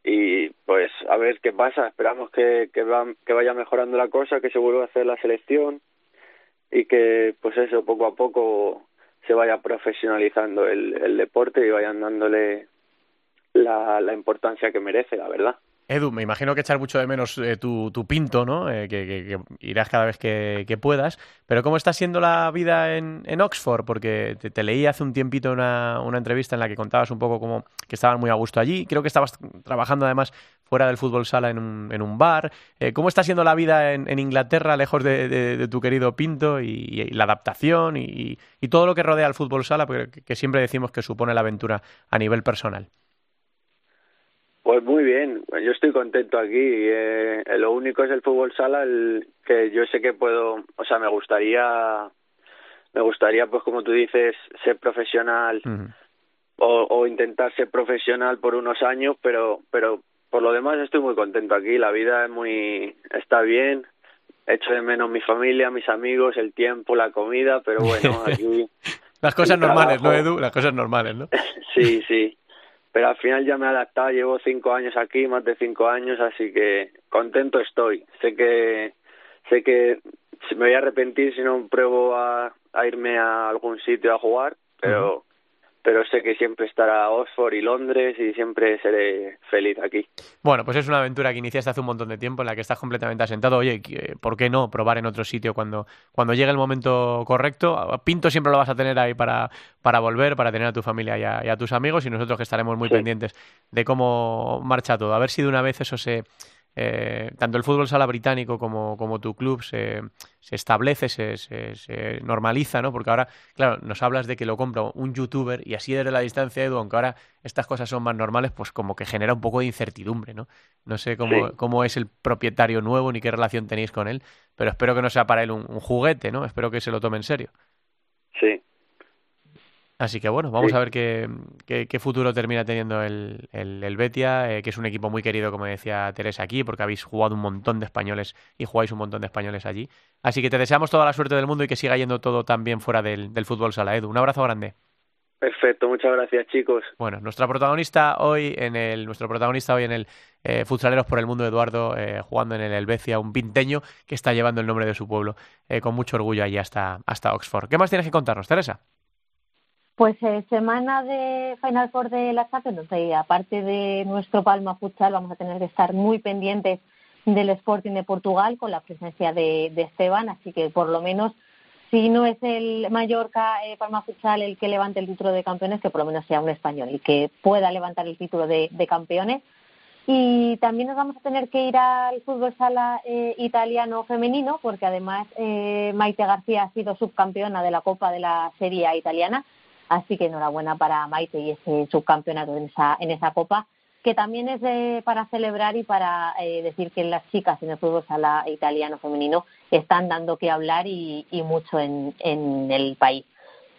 y pues a ver qué pasa. Esperamos que que, que vaya mejorando la cosa que se vuelva a hacer la selección y que pues eso poco a poco se vaya profesionalizando el, el deporte y vayan dándole la, la importancia que merece la verdad Edu, me imagino que echar mucho de menos eh, tu, tu, pinto, ¿no? Eh, que, irás cada vez que, puedas. Pero ¿cómo está siendo la vida en, en Oxford? Porque te, leí hace un tiempito una, una, entrevista en la que contabas un poco cómo que estaban muy a gusto allí. Creo que estabas trabajando además fuera del fútbol sala en un, en un bar. Eh, ¿Cómo está siendo la vida en, Inglaterra, lejos de, tu querido pinto y, la adaptación y, y, todo lo que rodea al fútbol sala? Que siempre decimos que supone la aventura a nivel personal. Pues muy bien, yo estoy contento aquí. Eh, lo único es el fútbol sala, el que yo sé que puedo, o sea, me gustaría, me gustaría, pues como tú dices, ser profesional o, o intentar ser profesional por unos años, pero, pero por lo demás estoy muy contento aquí. La vida es muy, está bien. Echo de menos mi familia, mis amigos, el tiempo, la comida, pero bueno, aquí. Las cosas normales, ¿no, Edu? Las cosas normales, ¿no? sí, sí pero al final ya me he adaptado, llevo cinco años aquí, más de cinco años, así que contento estoy. Sé que sé que me voy a arrepentir si no pruebo a, a irme a algún sitio a jugar, pero pero sé que siempre estará Oxford y Londres y siempre seré feliz aquí. Bueno, pues es una aventura que iniciaste hace un montón de tiempo en la que estás completamente asentado. Oye, ¿por qué no probar en otro sitio cuando, cuando llegue el momento correcto? Pinto siempre lo vas a tener ahí para, para volver, para tener a tu familia y a, tus amigos y nosotros que estaremos muy pendientes de cómo marcha todo. A ver si de una vez eso se eh, tanto el fútbol sala británico como, como tu club se, se establece, se, se, normaliza, ¿no? Porque ahora, claro, nos hablas de que lo compra un youtuber y así desde la distancia, Edu, aunque ahora estas cosas son más normales, pues como que genera un poco de incertidumbre, ¿no? No sé cómo, cómo es el propietario nuevo ni qué relación tenéis con él, pero espero que no sea para él un, un juguete, ¿no? Espero que se lo tome en serio. Sí, Así que bueno, vamos a ver qué, qué, futuro termina teniendo el, el, Betia, eh, que es un equipo muy querido, como decía Teresa aquí, porque habéis jugado un montón de españoles y jugáis un montón de españoles allí. Así que te deseamos toda la suerte del mundo y que siga yendo todo tan bien fuera del, del fútbol sala. Edu, un abrazo grande. Perfecto, muchas gracias chicos. Bueno, nuestra protagonista hoy en el, nuestro protagonista hoy en el eh, Futsaleros por el Mundo, Eduardo, eh, jugando en el Helvecia, un pinteño que está llevando el nombre de su pueblo eh, con mucho orgullo allí hasta, hasta Oxford. ¿Qué más tienes que contarnos, Teresa? Pues eh, semana de Final Four de la Champions, y aparte de nuestro Palma Futsal, vamos a tener que estar muy pendientes del Sporting de Portugal con la presencia de, Esteban, así que por lo menos si no es el Mallorca eh, Palma Futsal el que levante el título de campeones, que por lo menos sea un español y que pueda levantar el título de, campeones. Y también nos vamos a tener que ir al fútbol sala eh, italiano femenino, porque además eh, Maite García ha sido subcampeona de la Copa de la Serie italiana Así que enhorabuena para Maite y ese subcampeonato en esa, en esa copa, que también es para celebrar y para eh, decir que las chicas en el fútbol sala italiano femenino están dando que hablar y, mucho en, el país.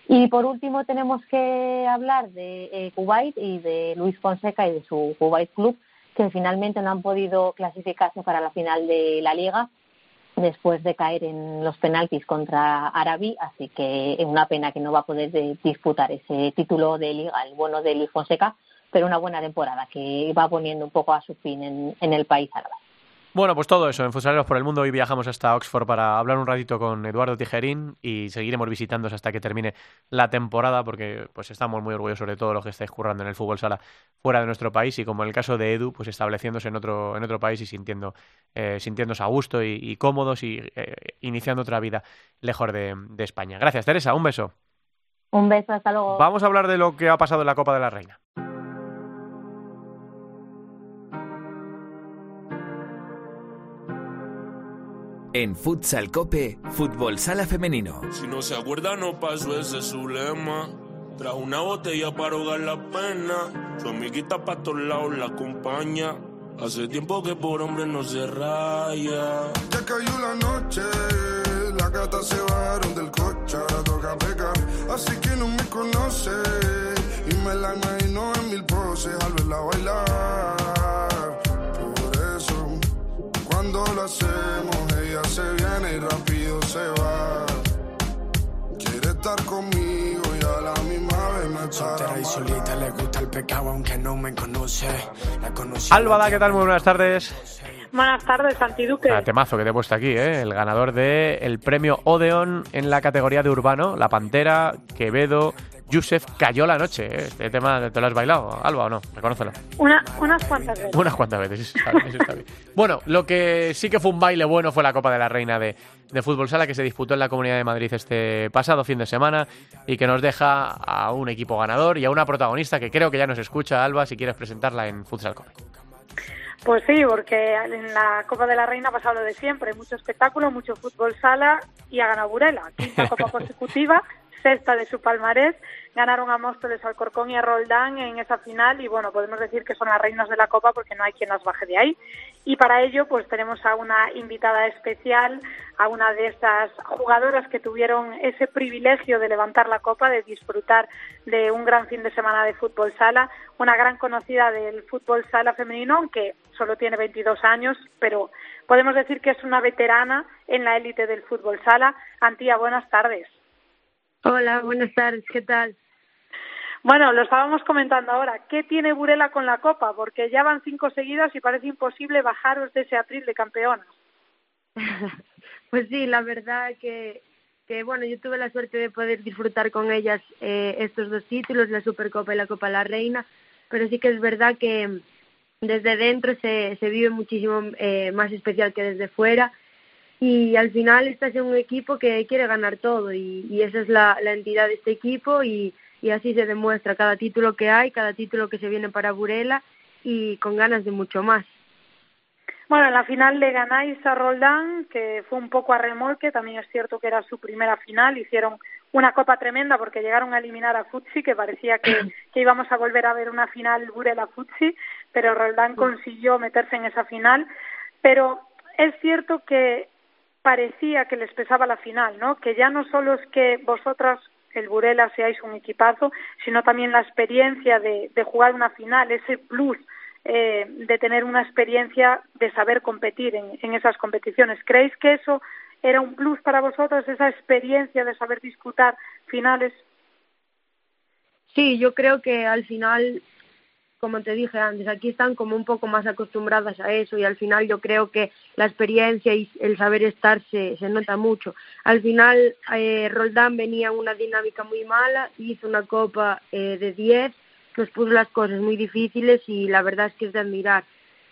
Y por último tenemos que hablar de eh, Kuwait y de Luis Fonseca y de su Kuwait Club, que finalmente no han podido clasificarse para la final de la liga después de caer en los penaltis contra Arabi, así que es una pena que no va a poder disputar ese título de liga, el bueno de Luis Fonseca, pero una buena temporada que va poniendo un poco a su fin en, el país árabe. Bueno, pues todo eso, en Futsaleros por el Mundo. Hoy viajamos hasta Oxford para hablar un ratito con Eduardo Tijerín y seguiremos visitándoos hasta que termine la temporada porque pues estamos muy orgullosos de todo lo que estáis currando en el fútbol sala fuera de nuestro país y como en el caso de Edu, pues estableciéndose en otro, en otro país y sintiendo, eh, sintiéndose a gusto y, cómodos y eh, iniciando otra vida lejos de, de España. Gracias, Teresa. Un beso. Un beso, hasta luego. Vamos a hablar de lo que ha pasado en la Copa de la Reina. En Futsal Cope, Fútbol Sala Femenino. Si no se acuerda, no pasó ese su lema. Trajo una botella para ahogar la pena. Su amiguita para todos lados la acompaña. Hace tiempo que por hombre no se raya. Ya cayó la noche, la gata se bajaron del coche, ahora toca pecar. Así que no me conoce y me la imagino en mil poses al verla bailar. Cuando lo hacemos, se viene y rápido se va. Quiere estar conmigo y a la misma vez me echa y solita le gusta el pecado aunque no me conoce. La Álvada, ¿qué tal? Muy buenas tardes. Buenas tardes, Santiduque. Ah, temazo que te he puesto aquí, ¿eh? El ganador del el premio Odeon en la categoría de urbano, La Pantera, Quevedo, Yusef cayó la noche. ¿eh? Este tema te lo has bailado, Alba, o no? Reconócelo. Una, unas cuantas veces. Unas cuantas veces, Bueno, lo que sí que fue un baile bueno fue la Copa de la Reina de, de Fútbol Sala que se disputó en la Comunidad de Madrid este pasado fin de semana y que nos deja a un equipo ganador y a una protagonista que creo que ya nos escucha, Alba, si quieres presentarla en Futsal Copa. Pues sí, porque en la Copa de la Reina ha pasado lo de siempre, mucho espectáculo, mucho fútbol sala y ha ganado Burela, quinta Copa consecutiva, sexta de su palmarés ganaron a Móstoles, Alcorcón y a Roldán en esa final y bueno, podemos decir que son las reinas de la Copa porque no hay quien las baje de ahí. Y para ello pues tenemos a una invitada especial, a una de estas jugadoras que tuvieron ese privilegio de levantar la Copa, de disfrutar de un gran fin de semana de fútbol sala, una gran conocida del fútbol sala femenino, aunque solo tiene 22 años, pero podemos decir que es una veterana en la élite del fútbol sala. Antía, buenas tardes. Hola, buenas tardes, ¿qué tal? Bueno, lo estábamos comentando ahora. ¿Qué tiene Burela con la Copa? Porque ya van cinco seguidas y parece imposible bajaros de ese atril de campeonas. pues sí, la verdad que, que, bueno, yo tuve la suerte de poder disfrutar con ellas eh, estos dos títulos, la Supercopa y la Copa la Reina, pero sí que es verdad que desde dentro se, se vive muchísimo eh, más especial que desde fuera y al final estás en un equipo que quiere ganar todo y, y esa es la, la entidad de este equipo y y así se demuestra cada título que hay, cada título que se viene para Burela y con ganas de mucho más. Bueno, en la final le ganáis a Roldán, que fue un poco a remolque, también es cierto que era su primera final, hicieron una copa tremenda porque llegaron a eliminar a Futsi, que parecía que, que íbamos a volver a ver una final Burela-Futsi, pero Roldán consiguió meterse en esa final, pero es cierto que parecía que les pesaba la final, ¿no? Que ya no solo es que vosotras el Burela seáis un equipazo, sino también la experiencia de, jugar una final, ese plus eh, de tener una experiencia de saber competir en, en esas competiciones. ¿Creéis que eso era un plus para vosotros, esa experiencia de saber disputar finales? Sí, yo creo que al final como te dije antes, aquí están como un poco más acostumbradas a eso y al final yo creo que la experiencia y el saber estar se, se nota mucho. Al final eh, Roldán venía en una dinámica muy mala, hizo una copa eh, de 10, nos puso las cosas muy difíciles y la verdad es que es de admirar.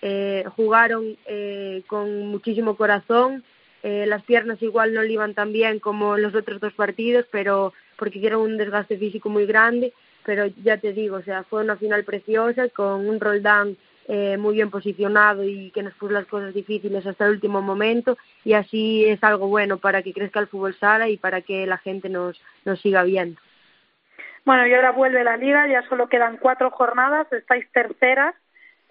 Eh, jugaron eh, con muchísimo corazón, eh, las piernas igual no le iban tan bien como los otros dos partidos, pero porque hicieron un desgaste físico muy grande pero ya te digo, o sea, fue una final preciosa con un Roldán eh, muy bien posicionado y que nos puso las cosas difíciles hasta el último momento y así es algo bueno para que crezca el fútbol sala y para que la gente nos, nos siga viendo. Bueno, y ahora vuelve la liga, ya solo quedan cuatro jornadas, estáis terceras.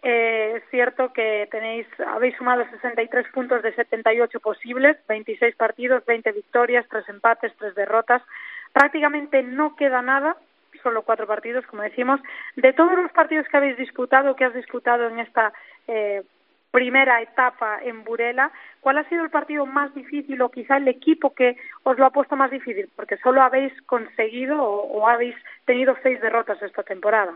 Eh, es cierto que tenéis, habéis sumado 63 puntos de 78 posibles, 26 partidos, 20 victorias, 3 empates, 3 derrotas. Prácticamente no queda nada solo cuatro partidos, como decimos. De todos los partidos que habéis disputado, que has disputado en esta eh, primera etapa en Burela, ¿cuál ha sido el partido más difícil o quizá el equipo que os lo ha puesto más difícil? Porque solo habéis conseguido o, habéis tenido seis derrotas esta temporada.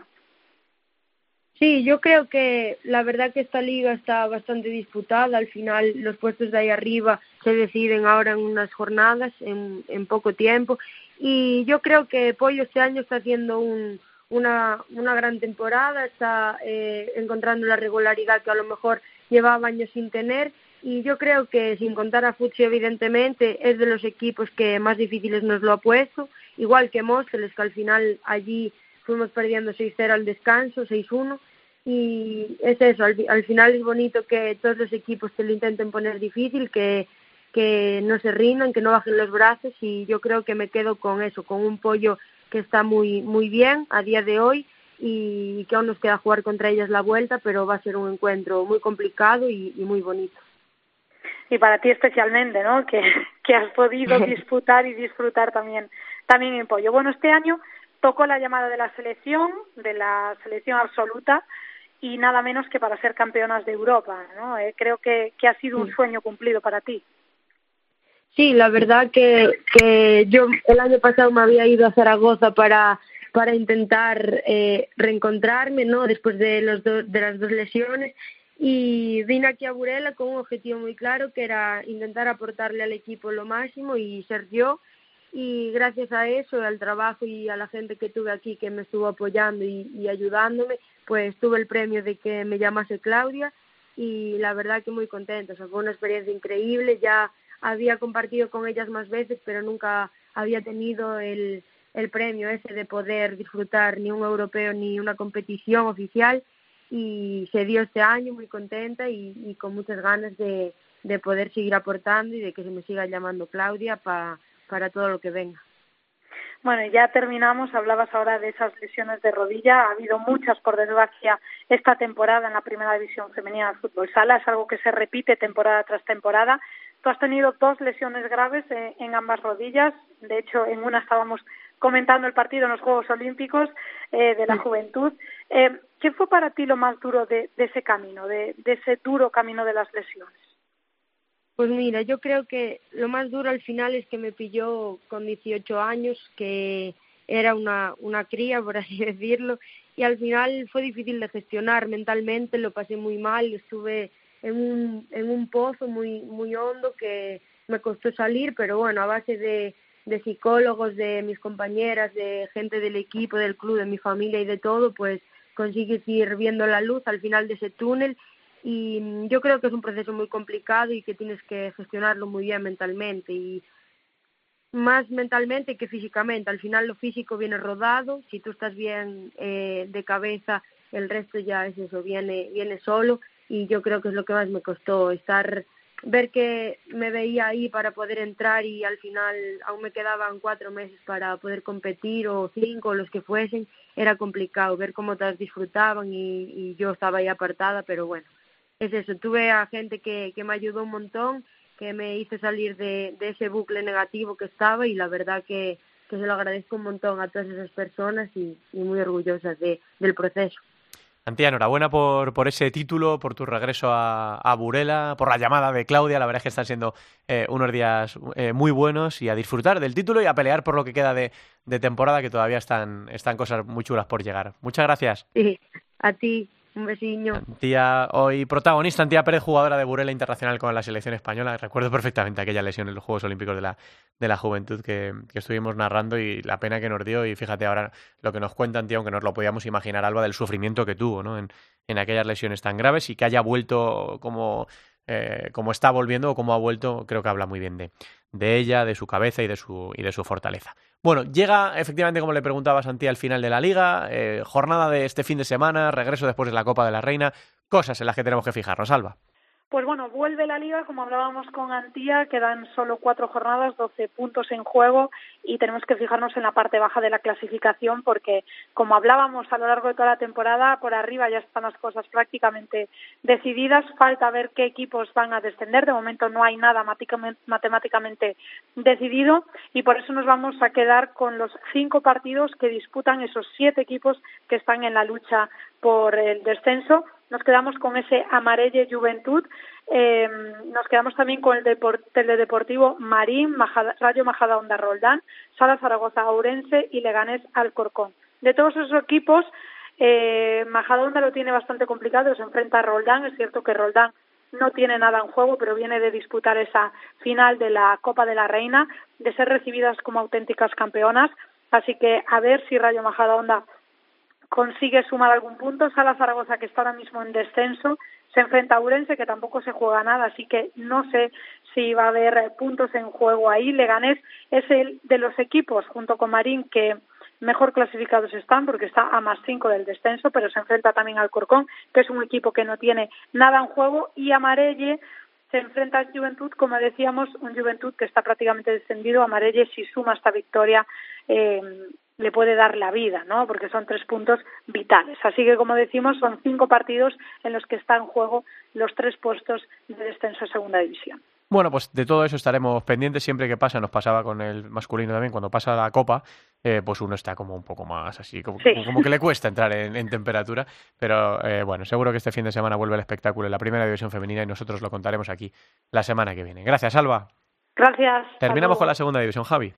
Sí, yo creo que la verdad que esta liga está bastante disputada. Al final los puestos de ahí arriba se deciden ahora en unas jornadas, en, en poco tiempo. Y yo creo que Pollo este año está haciendo un, una, una gran temporada, está eh, encontrando la regularidad que a lo mejor llevaba años sin tener. Y yo creo que, sin contar a Futsi, evidentemente, es de los equipos que más difíciles nos lo ha puesto. Igual que Móstoles, que al final allí fuimos perdiendo 6-0 al descanso, 6-1 y es eso, al, final es bonito que todos los equipos te lo intenten poner difícil, que, que no se rindan, que no bajen los brazos y yo creo que me quedo con eso, con un pollo que está muy, muy bien a día de hoy y que aún nos queda jugar contra ellas la vuelta, pero va a ser un encuentro muy complicado y, muy bonito. Y para ti especialmente, ¿no? Que, que has podido disfrutar y disfrutar también, también en pollo. Bueno, este año tocó la llamada de la selección, de la selección absoluta, y nada menos que para ser campeonas de Europa, ¿no? Eh, creo que, que ha sido un sueño cumplido para ti. Sí, la verdad que, yo el año pasado me había ido a Zaragoza para para intentar eh, reencontrarme, ¿no? Después de los de las dos lesiones. Y vine aquí a Burela con un objetivo muy claro que era intentar aportarle al equipo lo máximo y ser yo. Y gracias a eso, al trabajo y a la gente que tuve aquí que me estuvo apoyando y, ayudándome, pues tuve el premio de que me llamase Claudia. Y la verdad que muy contenta, o sea, fue una experiencia increíble, ya había compartido con ellas más veces, pero nunca había tenido el, el premio ese de poder disfrutar ni un europeo ni una competición oficial y se dio este año muy contenta y, con muchas ganas de, de poder seguir aportando y de que se me siga llamando Claudia para para todo lo que venga. Bueno, ya terminamos. Hablabas ahora de esas lesiones de rodilla. Ha habido muchas, por desgracia, esta temporada en la primera división femenina de fútbol sala. Es algo que se repite temporada tras temporada. Tú has tenido dos lesiones graves eh, en ambas rodillas. De hecho, en una estábamos comentando el partido en los Juegos Olímpicos eh, de la Juventud. Eh, ¿Qué fue para ti lo más duro de, de ese camino, de, de ese duro camino de las lesiones? Pues mira, yo creo que lo más duro al final es que me pilló con 18 años, que era una, una cría, por así decirlo, y al final fue difícil de gestionar mentalmente, lo pasé muy mal, estuve en un, en un pozo muy, muy hondo que me costó salir, pero bueno, a base de, de psicólogos, de mis compañeras, de gente del equipo, del club, de mi familia y de todo, pues consigues ir viendo la luz al final de ese túnel y mm, yo creo que es un proceso muy complicado y que tienes que gestionarlo muy bien mentalmente y más mentalmente que físicamente. Al final lo físico viene rodado, si tú estás bien eh, de cabeza, el resto ya es eso, viene, viene solo y yo creo que es lo que más me costó estar ver que me veía ahí para poder entrar y al final aún me quedaban cuatro meses para poder competir o cinco los que fuesen era complicado ver cómo todas disfrutaban y, y yo estaba ahí apartada pero bueno es eso, tuve a gente que, que me ayudó un montón, que me hizo salir de, de ese bucle negativo que estaba y la verdad que, que se lo agradezco un montón a todas esas personas y, y muy orgullosas de, del proceso. Antía, enhorabuena por, por ese título, por tu regreso a, Burela, por la llamada de Claudia. La verdad es que están siendo eh, unos días eh, muy buenos y a disfrutar del título y a pelear por lo que queda de, de temporada, que todavía están, están cosas muy chulas por llegar. Muchas gracias. Sí, a ti. Un besiño. Tía, hoy protagonista, Antía Pérez, jugadora de Burela Internacional con la selección española. Recuerdo perfectamente aquella lesión en los Juegos Olímpicos de la, de la Juventud que, que, estuvimos narrando y la pena que nos dio. Y fíjate ahora lo que nos cuenta Antía, aunque nos lo podíamos imaginar, Alba, del sufrimiento que tuvo ¿no? en, en aquellas lesiones tan graves y que haya vuelto como, eh, como está volviendo o como ha vuelto, creo que habla muy bien de, de ella, de su cabeza y de su, y de su fortaleza. Bueno, llega efectivamente, como le preguntaba Santi, al final de la liga, eh, jornada de este fin de semana, regreso después de la Copa de la Reina, cosas en las que tenemos que fijarnos, Alba. Pues bueno, vuelve la liga, como hablábamos con Antía, quedan solo cuatro jornadas, doce puntos en juego y tenemos que fijarnos en la parte baja de la clasificación porque, como hablábamos a lo largo de toda la temporada, por arriba ya están las cosas prácticamente decididas. Falta ver qué equipos van a descender. De momento no hay nada matemáticamente decidido y por eso nos vamos a quedar con los cinco partidos que disputan esos siete equipos que están en la lucha por el descenso nos quedamos con ese Amarelle Juventud, eh, nos quedamos también con el Teledeportivo Marín, Majada, Rayo Majadahonda Roldán, Sala Zaragoza Ourense y Leganés Alcorcón. De todos esos equipos, Eh, Majadahonda lo tiene bastante complicado, se enfrenta a Roldán, es cierto que Roldán no tiene nada en juego, pero viene de disputar esa final de la Copa de la Reina, de ser recibidas como auténticas campeonas, así que a ver si Rayo Majadahonda consigue sumar algún punto. Sala Zaragoza, que está ahora mismo en descenso, se enfrenta a Urense, que tampoco se juega nada, así que no sé si va a haber puntos en juego ahí. Leganés es el de los equipos, junto con Marín, que mejor clasificados están porque está a más cinco del descenso, pero se enfrenta también al Corcón, que es un equipo que no tiene nada en juego, y Amarelle se enfrenta al Juventud, como decíamos, un Juventud que está prácticamente descendido. Amarelle, si suma esta victoria, eh, le puede dar la vida, ¿no? Porque son tres puntos vitales. Así que, como decimos, son cinco partidos en los que está en juego los tres puestos de descenso a segunda división. Bueno, pues de todo eso estaremos pendientes siempre que pasa. Nos pasaba con el masculino también, cuando pasa la copa, eh, pues uno está como un poco más así, como, como que le cuesta entrar en, temperatura. Pero eh, bueno, seguro que este fin de semana vuelve el espectáculo en la primera división femenina y nosotros lo contaremos aquí la semana que viene. Gracias, Alba. Gracias. Terminamos con la segunda división, Javi.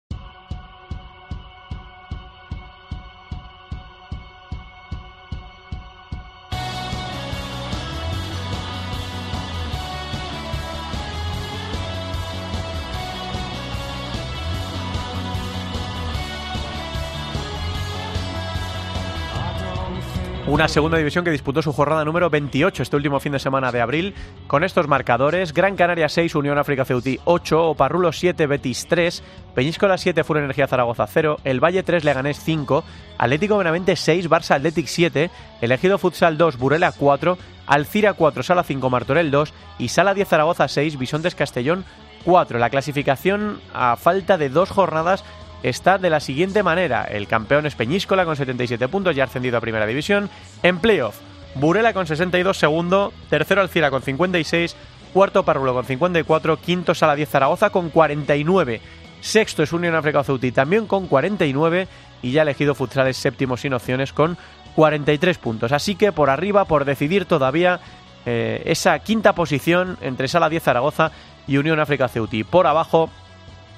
Una segunda división que disputó su jornada número 28 este último fin de semana de abril con estos marcadores. Gran Canaria 6, Unión África Ceutí 8, Oparrulo 7, Betis 3, Peñíscola 7, Fuera Energía Zaragoza 0, El Valle 3, Leganés 5, Atlético Benavente 6, Barça Athletic 7, Elegido Futsal 2, Burela 4, Alcira 4, Sala 5, Martorell 2 y Sala 10 Zaragoza 6, Bisontes Castellón 4. La clasificación a falta de dos jornadas está de la siguiente manera. El campeón es Peñíscola con 77 puntos, ya ascendido a Primera División. En playoff, Burela con 62, segundo. Tercero Alcira con 56. Cuarto Parrulo con 54. Quinto Sala 10 Zaragoza con 49. Sexto es Unión África Ceuti también con 49. Y ya elegido Futsales séptimo sin opciones con 43 puntos. Así que por arriba, por decidir todavía eh, esa quinta posición entre Sala 10 Zaragoza y Unión África Ceuti. Por abajo,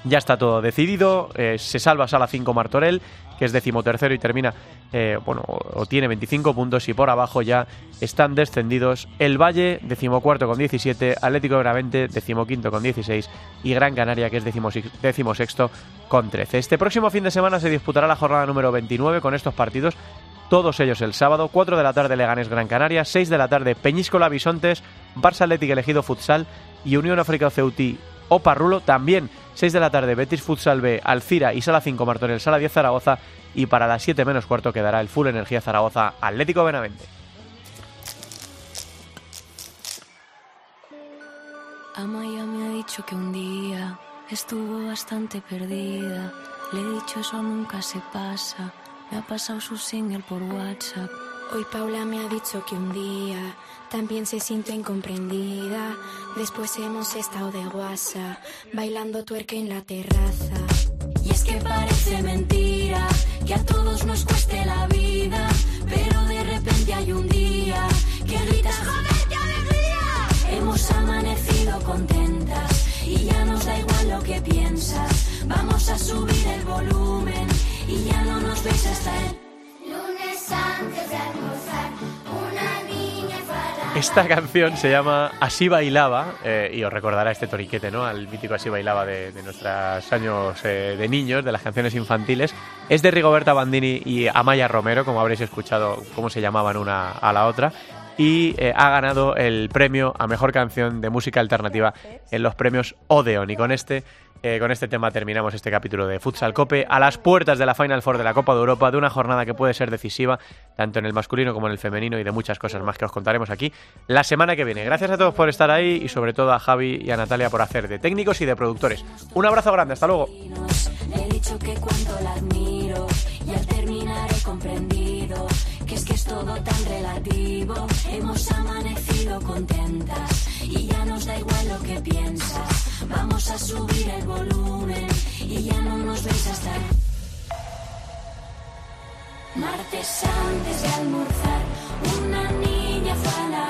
ya está todo decidido. Eh, se salva Sala 5 Martorell, que es decimotercero y termina, eh, bueno, o, tiene 25 puntos. Y por abajo ya están descendidos el Valle, decimocuarto con 17, Atlético de Gravente, decimoquinto con 16 y Gran Canaria, que es decimosexto con 13. Este próximo fin de semana se disputará la jornada número 29 con estos partidos. Todos ellos el sábado, 4 de la tarde Leganés Gran Canaria, 6 de la tarde Peñíscola Bisontes, Barça Atlético elegido Futsal y Unión África Ceutí o Parrulo también 6 de la tarde, Betis Futsal B, Alcira y Sala 5 Martorell, Sala 10 Zaragoza. Y para las 7 menos cuarto quedará el Full Energía Zaragoza Atlético Benavente. Amaya me ha dicho que un día estuvo bastante perdida. Le he dicho eso nunca se pasa. Me ha pasado su single por WhatsApp. Hoy Paula me ha dicho que un día también se siente incomprendida. Después hemos estado de guasa, bailando tuerca en la terraza. Y es que parece mentira que a todos nos cueste la vida, pero de repente hay un día que gritas ¡Joder, qué alegría! Hemos amanecido contentas y ya nos da igual lo que piensas. Vamos a subir el volumen y ya no nos ves hasta el lunes antes de almorzar. Esta canción se llama Así bailaba eh, y os recordará este toriquete, ¿no? Al mítico Así bailaba de, nuestros años eh, de niños, de las canciones infantiles. Es de Rigoberta Bandini y Amaya Romero, como habréis escuchado cómo se llamaban una a la otra. Y eh, ha ganado el premio a mejor canción de música alternativa en los premios Odeon. Y con este eh, con este tema terminamos este capítulo de Futsal Cope a las puertas de la Final Four de la Copa de Europa, de una jornada que puede ser decisiva tanto en el masculino como en el femenino y de muchas cosas más que os contaremos aquí la semana que viene. Gracias a todos por estar ahí y sobre todo a Javi y a Natalia por hacer de técnicos y de productores. Un abrazo grande, hasta luego. Todo tan relativo. Hemos amanecido contentas y ya nos da igual lo que piensas. Vamos a subir el volumen y ya no nos veis hasta Martes antes de almorzar, una niña fue a lavar,